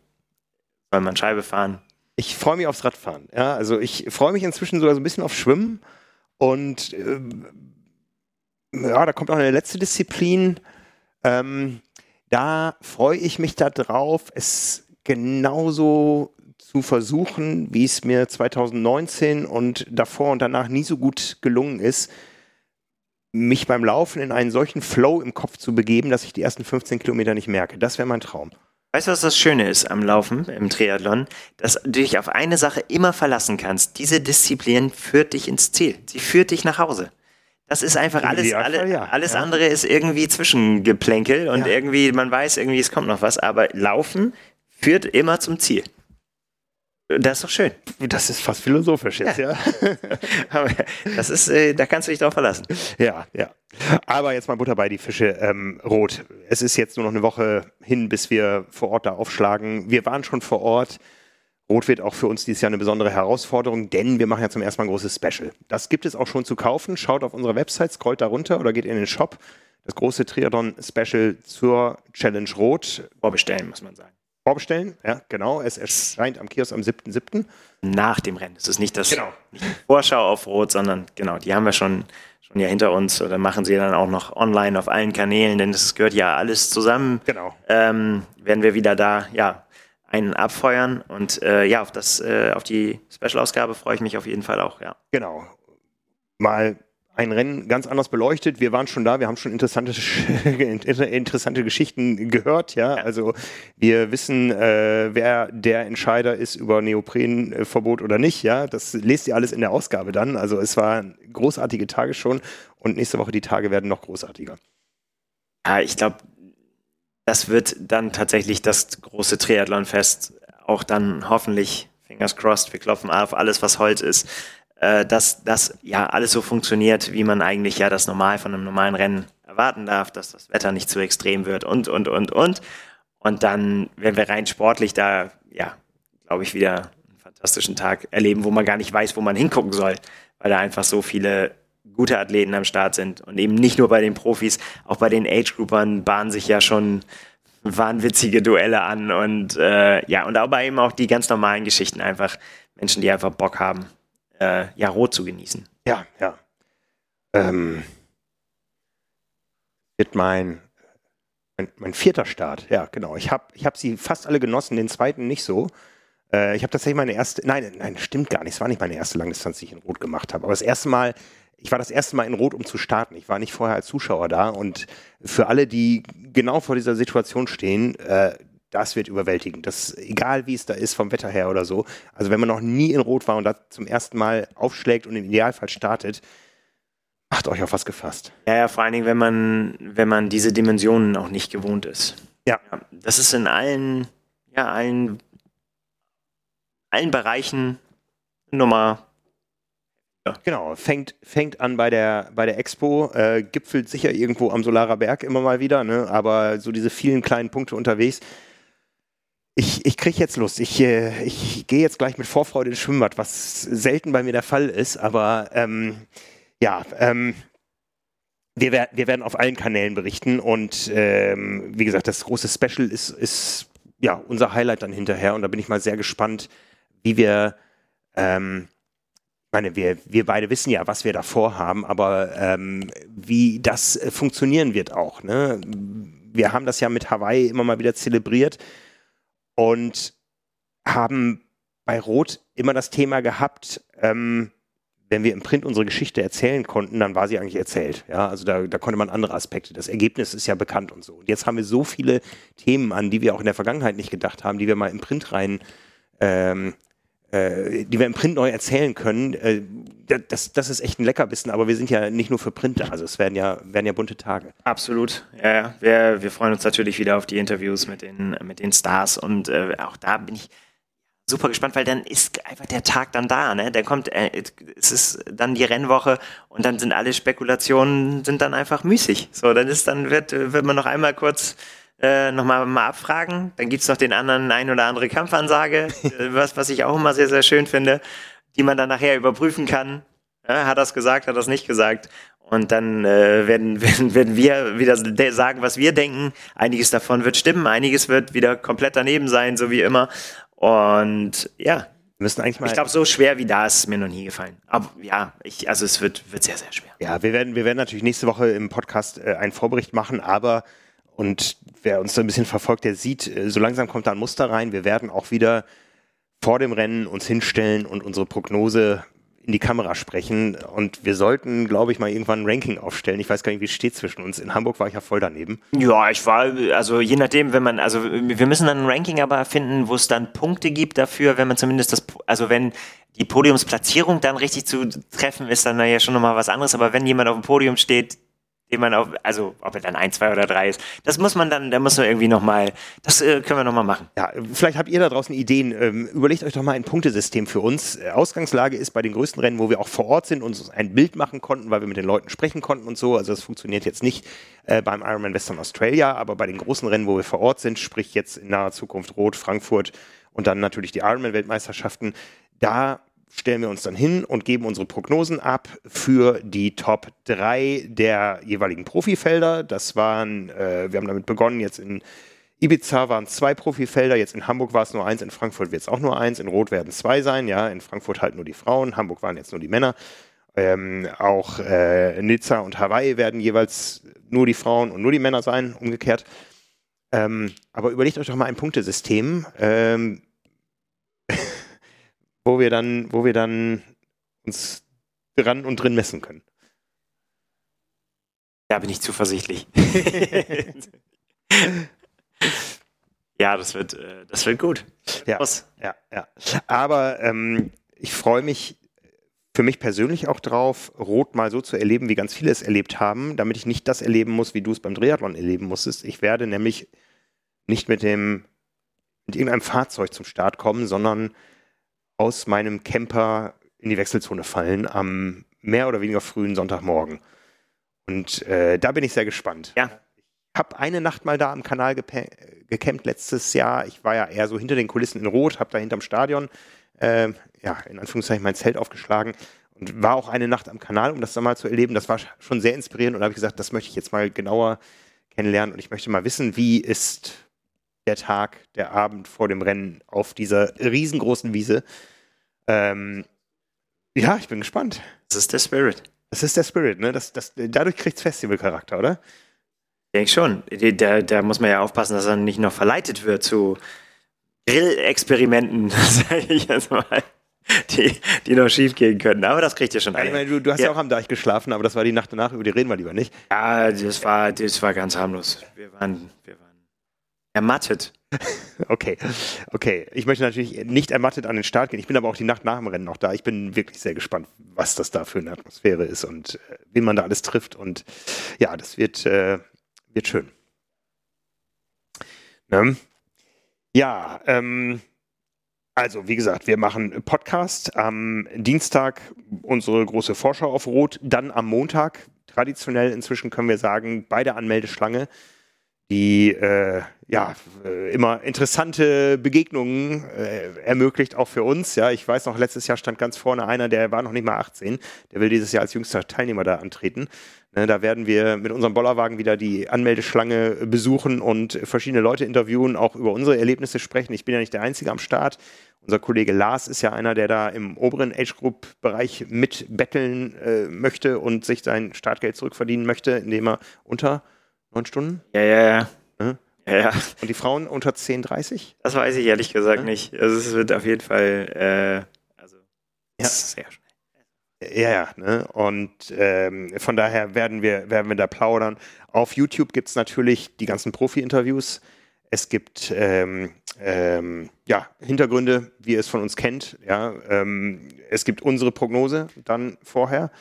soll man Scheibe fahren. Ich freue mich aufs Radfahren. Ja, also ich freue mich inzwischen sogar so ein bisschen auf Schwimmen und äh, ja, da kommt noch eine letzte Disziplin. Ähm, da freue ich mich darauf, es genauso zu versuchen, wie es mir 2019 und davor und danach nie so gut gelungen ist, mich beim Laufen in einen solchen Flow im Kopf zu begeben, dass ich die ersten 15 Kilometer nicht merke. Das wäre mein Traum. Weißt du, was das Schöne ist am Laufen, im Triathlon? Dass du dich auf eine Sache immer verlassen kannst. Diese Disziplin führt dich ins Ziel. Sie führt dich nach Hause. Das ist einfach alles, alle, ja. alles ja. andere ist irgendwie Zwischengeplänkel und ja. irgendwie, man weiß irgendwie, es kommt noch was, aber Laufen führt immer zum Ziel. Das ist doch schön. Das ist fast philosophisch jetzt, ja. Aber das ist, äh, da kannst du dich drauf verlassen. Ja, ja. Aber jetzt mal Butter bei die Fische. Ähm, Rot. Es ist jetzt nur noch eine Woche hin, bis wir vor Ort da aufschlagen. Wir waren schon vor Ort. Rot wird auch für uns dieses Jahr eine besondere Herausforderung, denn wir machen ja zum ersten Mal ein großes Special. Das gibt es auch schon zu kaufen. Schaut auf unserer Website, scrollt da runter oder geht in den Shop. Das große Triathlon-Special zur Challenge Rot. Vorbestellen, muss man sagen. Vorbestellen, ja, genau. Es erscheint am Kiosk am 7.7. Nach dem Rennen. Es ist nicht das genau. nicht Vorschau auf Rot, sondern genau, die haben wir schon, schon ja hinter uns oder machen sie dann auch noch online auf allen Kanälen, denn es gehört ja alles zusammen. Genau. Ähm, werden wir wieder da, ja, einen abfeuern. Und äh, ja, auf, das, äh, auf die Special-Ausgabe freue ich mich auf jeden Fall auch, ja. Genau. Mal ein Rennen ganz anders beleuchtet. Wir waren schon da, wir haben schon interessante, interessante Geschichten gehört, ja. Also wir wissen, äh, wer der Entscheider ist über Neoprenverbot oder nicht, ja. Das lest ihr alles in der Ausgabe dann. Also es waren großartige Tage schon und nächste Woche die Tage werden noch großartiger. Ja, ich glaube, das wird dann tatsächlich das große Triathlon-Fest. Auch dann hoffentlich, fingers crossed, wir klopfen auf alles, was Holz ist, äh, dass das ja alles so funktioniert, wie man eigentlich ja das normal von einem normalen Rennen erwarten darf, dass das Wetter nicht zu extrem wird und, und, und, und. Und dann, wenn wir rein sportlich da, ja, glaube ich, wieder einen fantastischen Tag erleben, wo man gar nicht weiß, wo man hingucken soll, weil da einfach so viele gute Athleten am Start sind. Und eben nicht nur bei den Profis, auch bei den Age-Groupern bahnen sich ja schon wahnwitzige Duelle an und äh, ja, und aber eben auch die ganz normalen Geschichten einfach. Menschen, die einfach Bock haben, äh, ja, rot zu genießen. Ja, ja. Ähm, wird mein, mein, mein, vierter Start, ja, genau. Ich habe ich hab sie fast alle genossen, den zweiten nicht so. Äh, ich habe tatsächlich meine erste, nein, nein, stimmt gar nicht. Es war nicht meine erste Langdistanz, die ich in Rot gemacht habe. Aber das erste Mal ich war das erste Mal in Rot, um zu starten. Ich war nicht vorher als Zuschauer da. Und für alle, die genau vor dieser Situation stehen, äh, das wird überwältigend. Das, egal wie es da ist, vom Wetter her oder so. Also wenn man noch nie in Rot war und da zum ersten Mal aufschlägt und im Idealfall startet, macht euch auf was gefasst. Ja, ja, vor allen Dingen, wenn man, wenn man diese Dimensionen auch nicht gewohnt ist. Ja. Das ist in allen, ja, allen, allen Bereichen Nummer ja. Genau, fängt, fängt an bei der, bei der Expo, äh, gipfelt sicher irgendwo am Solarer Berg immer mal wieder, ne? aber so diese vielen kleinen Punkte unterwegs. Ich, ich kriege jetzt Lust. Ich, äh, ich gehe jetzt gleich mit Vorfreude ins Schwimmbad, was selten bei mir der Fall ist, aber ähm, ja, ähm, wir, wer wir werden auf allen Kanälen berichten und ähm, wie gesagt, das große Special ist, ist ja unser Highlight dann hinterher und da bin ich mal sehr gespannt, wie wir ähm, meine, wir, wir beide wissen ja, was wir da vorhaben, aber ähm, wie das äh, funktionieren wird auch. Ne? Wir haben das ja mit Hawaii immer mal wieder zelebriert und haben bei Rot immer das Thema gehabt, ähm, wenn wir im Print unsere Geschichte erzählen konnten, dann war sie eigentlich erzählt. Ja, also da, da konnte man andere Aspekte. Das Ergebnis ist ja bekannt und so. Und jetzt haben wir so viele Themen, an die wir auch in der Vergangenheit nicht gedacht haben, die wir mal im Print rein ähm, äh, die wir im Print neu erzählen können, äh, das, das ist echt ein Leckerbissen, aber wir sind ja nicht nur für Print da, also es werden ja, werden ja bunte Tage. Absolut, ja. Wir, wir freuen uns natürlich wieder auf die Interviews mit den, mit den Stars und äh, auch da bin ich super gespannt, weil dann ist einfach der Tag dann da, ne? Der kommt, äh, es ist dann die Rennwoche und dann sind alle Spekulationen sind dann einfach müßig. So, dann ist dann wird, wird man noch einmal kurz äh, nochmal mal abfragen. Dann gibt's noch den anderen ein oder andere Kampfansage, äh, was, was ich auch immer sehr, sehr schön finde, die man dann nachher überprüfen kann. Ja, hat das gesagt, hat das nicht gesagt? Und dann äh, werden, werden, werden wir wieder sagen, was wir denken. Einiges davon wird stimmen, einiges wird wieder komplett daneben sein, so wie immer. Und ja, wir müssen eigentlich mal ich glaube, so schwer wie da ist es mir noch nie gefallen. Aber ja, ich, also es wird, wird sehr, sehr schwer. Ja, wir werden, wir werden natürlich nächste Woche im Podcast äh, einen Vorbericht machen, aber und wer uns so ein bisschen verfolgt, der sieht, äh, so langsam kommt da ein Muster rein. Wir werden auch wieder vor dem Rennen uns hinstellen und unsere Prognose in die Kamera sprechen. Und wir sollten, glaube ich, mal irgendwann ein Ranking aufstellen. Ich weiß gar nicht, wie es steht zwischen uns. In Hamburg war ich ja voll daneben. Ja, ich war, also je nachdem, wenn man, also wir müssen dann ein Ranking aber finden, wo es dann Punkte gibt dafür, wenn man zumindest das, also wenn die Podiumsplatzierung dann richtig zu treffen ist, dann ja schon nochmal was anderes. Aber wenn jemand auf dem Podium steht, den man auf, also ob er dann ein, zwei oder drei ist, das muss man dann, da muss man irgendwie nochmal, das äh, können wir nochmal machen. Ja, vielleicht habt ihr da draußen Ideen. Ähm, überlegt euch doch mal ein Punktesystem für uns. Äh, Ausgangslage ist bei den größten Rennen, wo wir auch vor Ort sind und uns ein Bild machen konnten, weil wir mit den Leuten sprechen konnten und so. Also das funktioniert jetzt nicht äh, beim Ironman Western Australia, aber bei den großen Rennen, wo wir vor Ort sind, sprich jetzt in naher Zukunft Rot, Frankfurt und dann natürlich die Ironman-Weltmeisterschaften, da stellen wir uns dann hin und geben unsere Prognosen ab für die Top 3 der jeweiligen Profifelder. Das waren, äh, wir haben damit begonnen, jetzt in Ibiza waren zwei Profifelder, jetzt in Hamburg war es nur eins, in Frankfurt wird es auch nur eins, in Rot werden zwei sein, ja, in Frankfurt halt nur die Frauen, Hamburg waren jetzt nur die Männer. Ähm, auch äh, Nizza und Hawaii werden jeweils nur die Frauen und nur die Männer sein, umgekehrt. Ähm, aber überlegt euch doch mal ein Punktesystem. Ähm, wo wir dann, wo wir dann uns dran und drin messen können. Da bin ich zuversichtlich. ja, das wird, äh, das wird gut. Ja, ja, ja. Aber ähm, ich freue mich für mich persönlich auch drauf, Rot mal so zu erleben, wie ganz viele es erlebt haben, damit ich nicht das erleben muss, wie du es beim Triathlon erleben musstest. Ich werde nämlich nicht mit dem mit irgendeinem Fahrzeug zum Start kommen, sondern aus meinem Camper in die Wechselzone fallen am mehr oder weniger frühen Sonntagmorgen. Und äh, da bin ich sehr gespannt. Ja. Ich habe eine Nacht mal da am Kanal gecampt letztes Jahr. Ich war ja eher so hinter den Kulissen in Rot, habe da hinterm Stadion, äh, ja, in Anführungszeichen mein Zelt aufgeschlagen und war auch eine Nacht am Kanal, um das dann mal zu erleben. Das war schon sehr inspirierend und da habe ich gesagt, das möchte ich jetzt mal genauer kennenlernen und ich möchte mal wissen, wie ist der Tag, der Abend vor dem Rennen auf dieser riesengroßen Wiese. Ähm, ja, ich bin gespannt. Das ist der Spirit. Das ist der Spirit, ne? Das, das, dadurch kriegt es Festivalcharakter, oder? Ich denke schon. Da, da muss man ja aufpassen, dass er nicht noch verleitet wird zu Grillexperimenten, sage ich jetzt mal. Die, die noch schief gehen könnten. Aber das kriegt ihr schon ja, ich meine, du, du hast ja. ja. auch am Deich geschlafen, aber das war die Nacht danach, über die reden wir lieber nicht. Ja, das war, das war ganz harmlos. Wir waren, wir waren Ermattet. Okay, okay. Ich möchte natürlich nicht ermattet an den Start gehen. Ich bin aber auch die Nacht nach dem Rennen noch da. Ich bin wirklich sehr gespannt, was das da für eine Atmosphäre ist und äh, wen man da alles trifft. Und ja, das wird, äh, wird schön. Ne? Ja, ähm, also wie gesagt, wir machen Podcast am Dienstag, unsere große Vorschau auf Rot, dann am Montag. Traditionell inzwischen können wir sagen, bei der Anmeldeschlange die äh, ja äh, immer interessante Begegnungen äh, ermöglicht, auch für uns. Ja, ich weiß noch, letztes Jahr stand ganz vorne einer, der war noch nicht mal 18, der will dieses Jahr als jüngster Teilnehmer da antreten. Ne, da werden wir mit unserem Bollerwagen wieder die Anmeldeschlange besuchen und verschiedene Leute interviewen, auch über unsere Erlebnisse sprechen. Ich bin ja nicht der Einzige am Start. Unser Kollege Lars ist ja einer, der da im oberen Age-Group-Bereich mitbetteln äh, möchte und sich sein Startgeld zurückverdienen möchte, indem er unter Neun Stunden? Ja, ja, ja. Ja, ja. Und die Frauen unter 10,30? Das weiß ich ehrlich gesagt ja? nicht. Also es wird auf jeden Fall, äh, also ja. sehr schnell. Ja, ja, ne? Und ähm, von daher werden wir, werden wir da plaudern. Auf YouTube gibt es natürlich die ganzen Profi-Interviews. Es gibt ähm, ähm, ja, Hintergründe, wie ihr es von uns kennt. Ja, ähm, es gibt unsere Prognose dann vorher.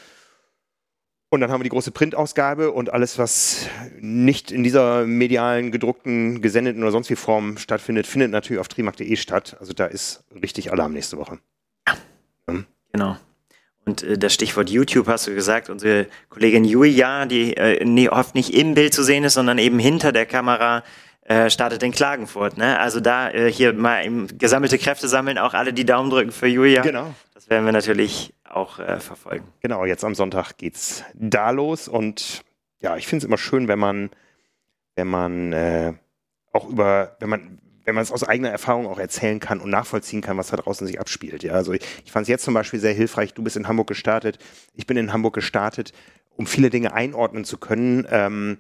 Und dann haben wir die große Printausgabe und alles, was nicht in dieser medialen, gedruckten, gesendeten oder sonst wie Form stattfindet, findet natürlich auf trimark.de statt. Also da ist richtig Alarm nächste Woche. Ja. Hm? Genau. Und äh, das Stichwort YouTube hast du gesagt, unsere Kollegin Julia, die äh, nee, oft nicht im Bild zu sehen ist, sondern eben hinter der Kamera, äh, startet in Klagenfurt. Ne? Also da äh, hier mal gesammelte Kräfte sammeln, auch alle die Daumen drücken für Julia. Genau. Werden wir natürlich auch äh, verfolgen. Genau, jetzt am Sonntag geht's da los und ja, ich finde es immer schön, wenn man, wenn man äh, auch über, wenn man, wenn man es aus eigener Erfahrung auch erzählen kann und nachvollziehen kann, was da draußen sich abspielt. Ja, also ich, ich fand es jetzt zum Beispiel sehr hilfreich. Du bist in Hamburg gestartet, ich bin in Hamburg gestartet, um viele Dinge einordnen zu können. Ähm,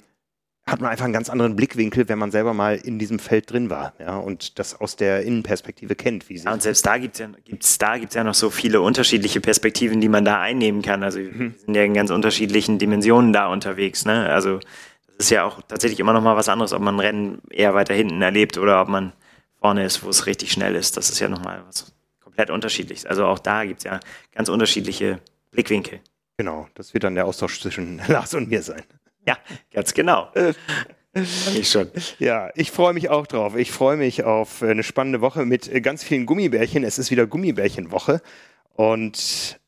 hat man einfach einen ganz anderen Blickwinkel, wenn man selber mal in diesem Feld drin war ja, und das aus der Innenperspektive kennt. Wie ja, und selbst da gibt es ja, gibt's, da gibt's ja noch so viele unterschiedliche Perspektiven, die man da einnehmen kann. Also mhm. wir sind ja in ganz unterschiedlichen Dimensionen da unterwegs. Ne? Also das ist ja auch tatsächlich immer noch mal was anderes, ob man ein Rennen eher weiter hinten erlebt oder ob man vorne ist, wo es richtig schnell ist. Das ist ja noch mal was komplett unterschiedliches. Also auch da gibt es ja ganz unterschiedliche Blickwinkel. Genau, das wird dann der Austausch zwischen Lars und mir sein. Ja, ganz genau. Ich schon. Ja, ich freue mich auch drauf. Ich freue mich auf eine spannende Woche mit ganz vielen Gummibärchen. Es ist wieder Gummibärchenwoche und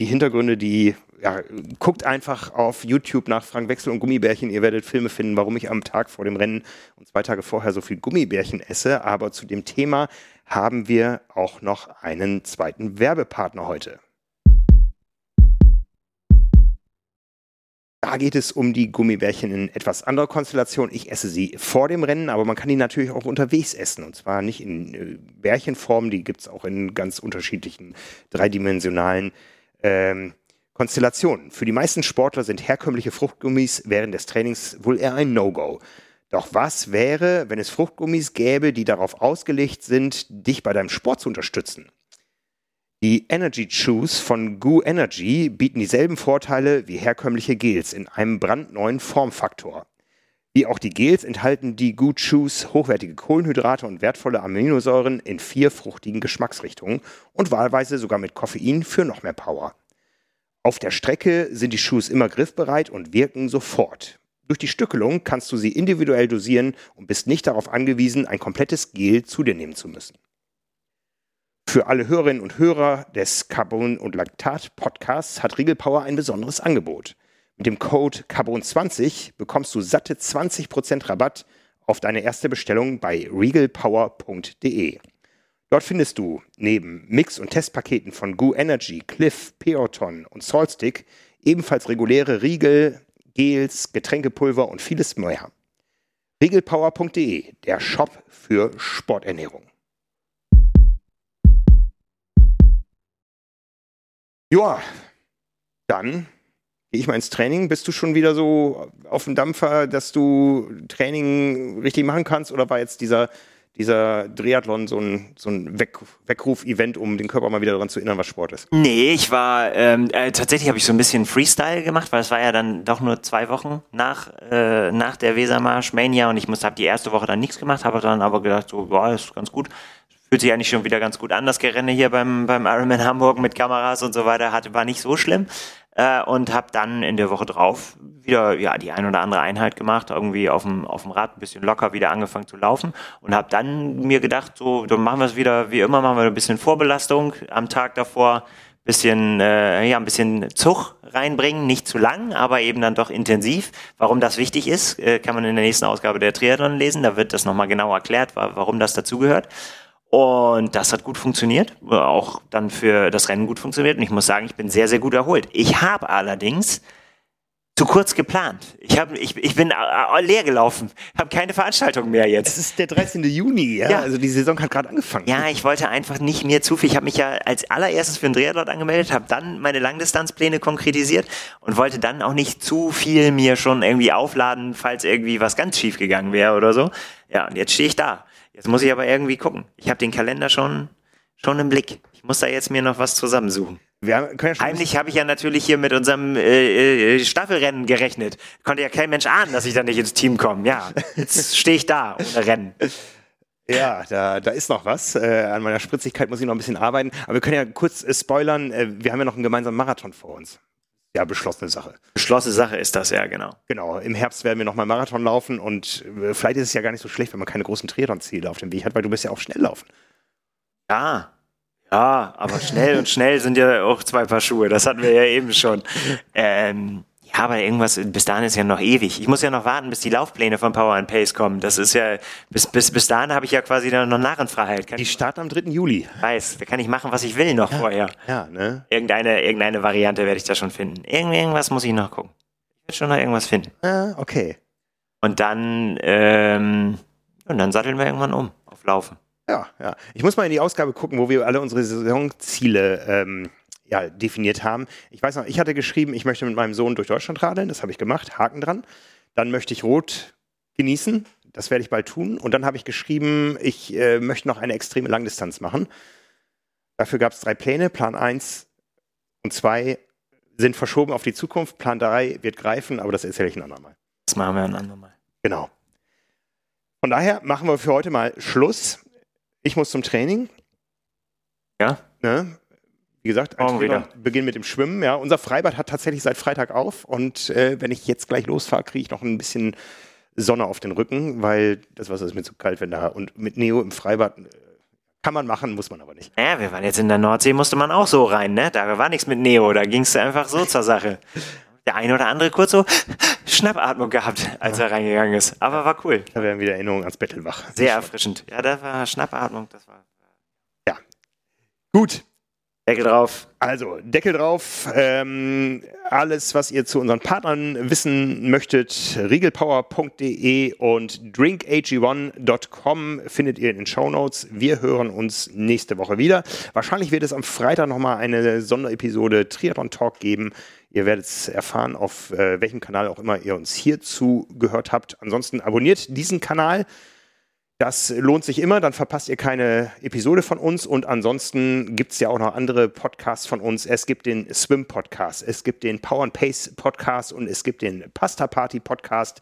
die Hintergründe, die ja, guckt einfach auf YouTube nach Frank Wechsel und Gummibärchen. Ihr werdet Filme finden, warum ich am Tag vor dem Rennen und zwei Tage vorher so viel Gummibärchen esse. Aber zu dem Thema haben wir auch noch einen zweiten Werbepartner heute. Da geht es um die Gummibärchen in etwas anderer Konstellation. Ich esse sie vor dem Rennen, aber man kann die natürlich auch unterwegs essen. Und zwar nicht in äh, Bärchenform, die gibt es auch in ganz unterschiedlichen dreidimensionalen ähm, Konstellationen. Für die meisten Sportler sind herkömmliche Fruchtgummis während des Trainings wohl eher ein No-Go. Doch was wäre, wenn es Fruchtgummis gäbe, die darauf ausgelegt sind, dich bei deinem Sport zu unterstützen? Die Energy Chews von Goo Energy bieten dieselben Vorteile wie herkömmliche Gels in einem brandneuen Formfaktor. Wie auch die Gels enthalten die Goo Chews hochwertige Kohlenhydrate und wertvolle Aminosäuren in vier fruchtigen Geschmacksrichtungen und wahlweise sogar mit Koffein für noch mehr Power. Auf der Strecke sind die Shoes immer griffbereit und wirken sofort. Durch die Stückelung kannst du sie individuell dosieren und bist nicht darauf angewiesen, ein komplettes Gel zu dir nehmen zu müssen. Für alle Hörerinnen und Hörer des Carbon und Laktat Podcasts hat Riegelpower ein besonderes Angebot. Mit dem Code Carbon20 bekommst du satte 20% Rabatt auf deine erste Bestellung bei regalpower.de. Dort findest du neben Mix- und Testpaketen von Goo Energy, Cliff, Peoton und Saltstick ebenfalls reguläre Riegel, Gels, Getränkepulver und vieles mehr. Regelpower.de, der Shop für Sporternährung. Ja, dann gehe ich mal ins Training. Bist du schon wieder so auf dem Dampfer, dass du Training richtig machen kannst? Oder war jetzt dieser, dieser Triathlon so ein, so ein Weg, Weckruf-Event, um den Körper mal wieder daran zu erinnern, was Sport ist? Nee, ich war, ähm, äh, tatsächlich habe ich so ein bisschen Freestyle gemacht, weil es war ja dann doch nur zwei Wochen nach, äh, nach der Wesermarsch Mania und ich habe die erste Woche dann nichts gemacht, habe dann aber gedacht, so, boah, ist ganz gut. Fühlt sich eigentlich schon wieder ganz gut an, das Gerenne hier beim, beim Ironman Hamburg mit Kameras und so weiter, hatte, war nicht so schlimm äh, und habe dann in der Woche drauf wieder ja die ein oder andere Einheit gemacht, irgendwie auf dem auf dem Rad ein bisschen locker wieder angefangen zu laufen und habe dann mir gedacht, so dann machen wir es wieder wie immer, machen wir ein bisschen Vorbelastung am Tag davor, bisschen äh, ja ein bisschen Zug reinbringen, nicht zu lang, aber eben dann doch intensiv. Warum das wichtig ist, äh, kann man in der nächsten Ausgabe der Triathlon lesen. Da wird das nochmal genau erklärt, warum das dazugehört. Und das hat gut funktioniert, auch dann für das Rennen gut funktioniert. Und ich muss sagen, ich bin sehr, sehr gut erholt. Ich habe allerdings zu kurz geplant. Ich, hab, ich, ich bin leer gelaufen, habe keine Veranstaltung mehr jetzt. Es ist der 13. Juni, ja? ja. Also die Saison hat gerade angefangen. Ja, ich wollte einfach nicht mehr zu viel. Ich habe mich ja als allererstes für den Triathlon angemeldet, habe dann meine Langdistanzpläne konkretisiert und wollte dann auch nicht zu viel mir schon irgendwie aufladen, falls irgendwie was ganz schief gegangen wäre oder so. Ja, und jetzt stehe ich da. Jetzt muss ich aber irgendwie gucken. Ich habe den Kalender schon, schon im Blick. Ich muss da jetzt mir noch was zusammensuchen. Ja Heimlich habe ich ja natürlich hier mit unserem äh, äh, Staffelrennen gerechnet. Konnte ja kein Mensch ahnen, dass ich da nicht ins Team komme. Ja, jetzt stehe ich da ohne Rennen. Ja, da, da ist noch was. Äh, an meiner Spritzigkeit muss ich noch ein bisschen arbeiten. Aber wir können ja kurz äh, spoilern. Äh, wir haben ja noch einen gemeinsamen Marathon vor uns. Ja, beschlossene Sache. Beschlossene Sache ist das, ja, genau. Genau. Im Herbst werden wir nochmal Marathon laufen und äh, vielleicht ist es ja gar nicht so schlecht, wenn man keine großen Triathlon-Ziele auf dem Weg hat, weil du bist ja auch schnell laufen. Ja. Ja, aber schnell und schnell sind ja auch zwei Paar Schuhe. Das hatten wir ja eben schon. Ähm, ja, aber irgendwas, bis dahin ist ja noch ewig. Ich muss ja noch warten, bis die Laufpläne von Power and Pace kommen. Das ist ja, bis, bis, bis dahin habe ich ja quasi dann noch Narrenfreiheit. Kann die starten am 3. Juli. Weiß, da kann ich machen, was ich will noch ja, vorher. Ja, ne? Irgendeine, irgendeine Variante werde ich da schon finden. Irgend, irgendwas muss ich noch gucken. Ich werde schon noch irgendwas finden. Ah, okay. Und dann, ähm, und dann satteln wir irgendwann um auf Laufen. Ja, ja. Ich muss mal in die Ausgabe gucken, wo wir alle unsere Saisonziele ähm, ja, definiert haben. Ich weiß noch, ich hatte geschrieben, ich möchte mit meinem Sohn durch Deutschland radeln. Das habe ich gemacht. Haken dran. Dann möchte ich Rot genießen. Das werde ich bald tun. Und dann habe ich geschrieben, ich äh, möchte noch eine extreme Langdistanz machen. Dafür gab es drei Pläne. Plan 1 und 2 sind verschoben auf die Zukunft. Plan 3 wird greifen, aber das erzähle ich ein andermal. Das machen wir ein andermal. Genau. Von daher machen wir für heute mal Schluss. Ich muss zum Training. Ja. Ne? Wie gesagt, Morgen wieder. Beginn mit dem Schwimmen. Ja, unser Freibad hat tatsächlich seit Freitag auf und äh, wenn ich jetzt gleich losfahre, kriege ich noch ein bisschen Sonne auf den Rücken, weil das Wasser ist mir zu kalt, wenn da und mit Neo im Freibad äh, kann man machen, muss man aber nicht. Ja, wir waren jetzt in der Nordsee, musste man auch so rein, ne? Da war nichts mit Neo, da ging es einfach so zur Sache. Der eine oder andere kurz so Schnappatmung gehabt, als ja. er reingegangen ist. Aber war cool. Da werden wieder Erinnerungen ans Bettel wach. Sehr erfrischend. Ja, da war Schnappatmung, das war. Ja. Gut, Deckel drauf. Also, Deckel drauf. Ähm, alles, was ihr zu unseren Partnern wissen möchtet, riegelpower.de und drinkag1.com findet ihr in den Show Notes. Wir hören uns nächste Woche wieder. Wahrscheinlich wird es am Freitag nochmal eine Sonderepisode Triathlon Talk geben. Ihr werdet es erfahren, auf äh, welchem Kanal auch immer ihr uns hierzu gehört habt. Ansonsten abonniert diesen Kanal. Das lohnt sich immer, dann verpasst ihr keine Episode von uns. Und ansonsten gibt es ja auch noch andere Podcasts von uns. Es gibt den Swim Podcast, es gibt den Power and Pace Podcast und es gibt den Pasta Party Podcast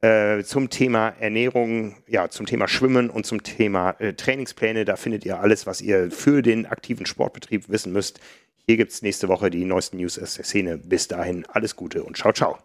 äh, zum Thema Ernährung, ja, zum Thema Schwimmen und zum Thema äh, Trainingspläne. Da findet ihr alles, was ihr für den aktiven Sportbetrieb wissen müsst. Hier gibt es nächste Woche die neuesten News aus der Szene. Bis dahin alles Gute und ciao, ciao.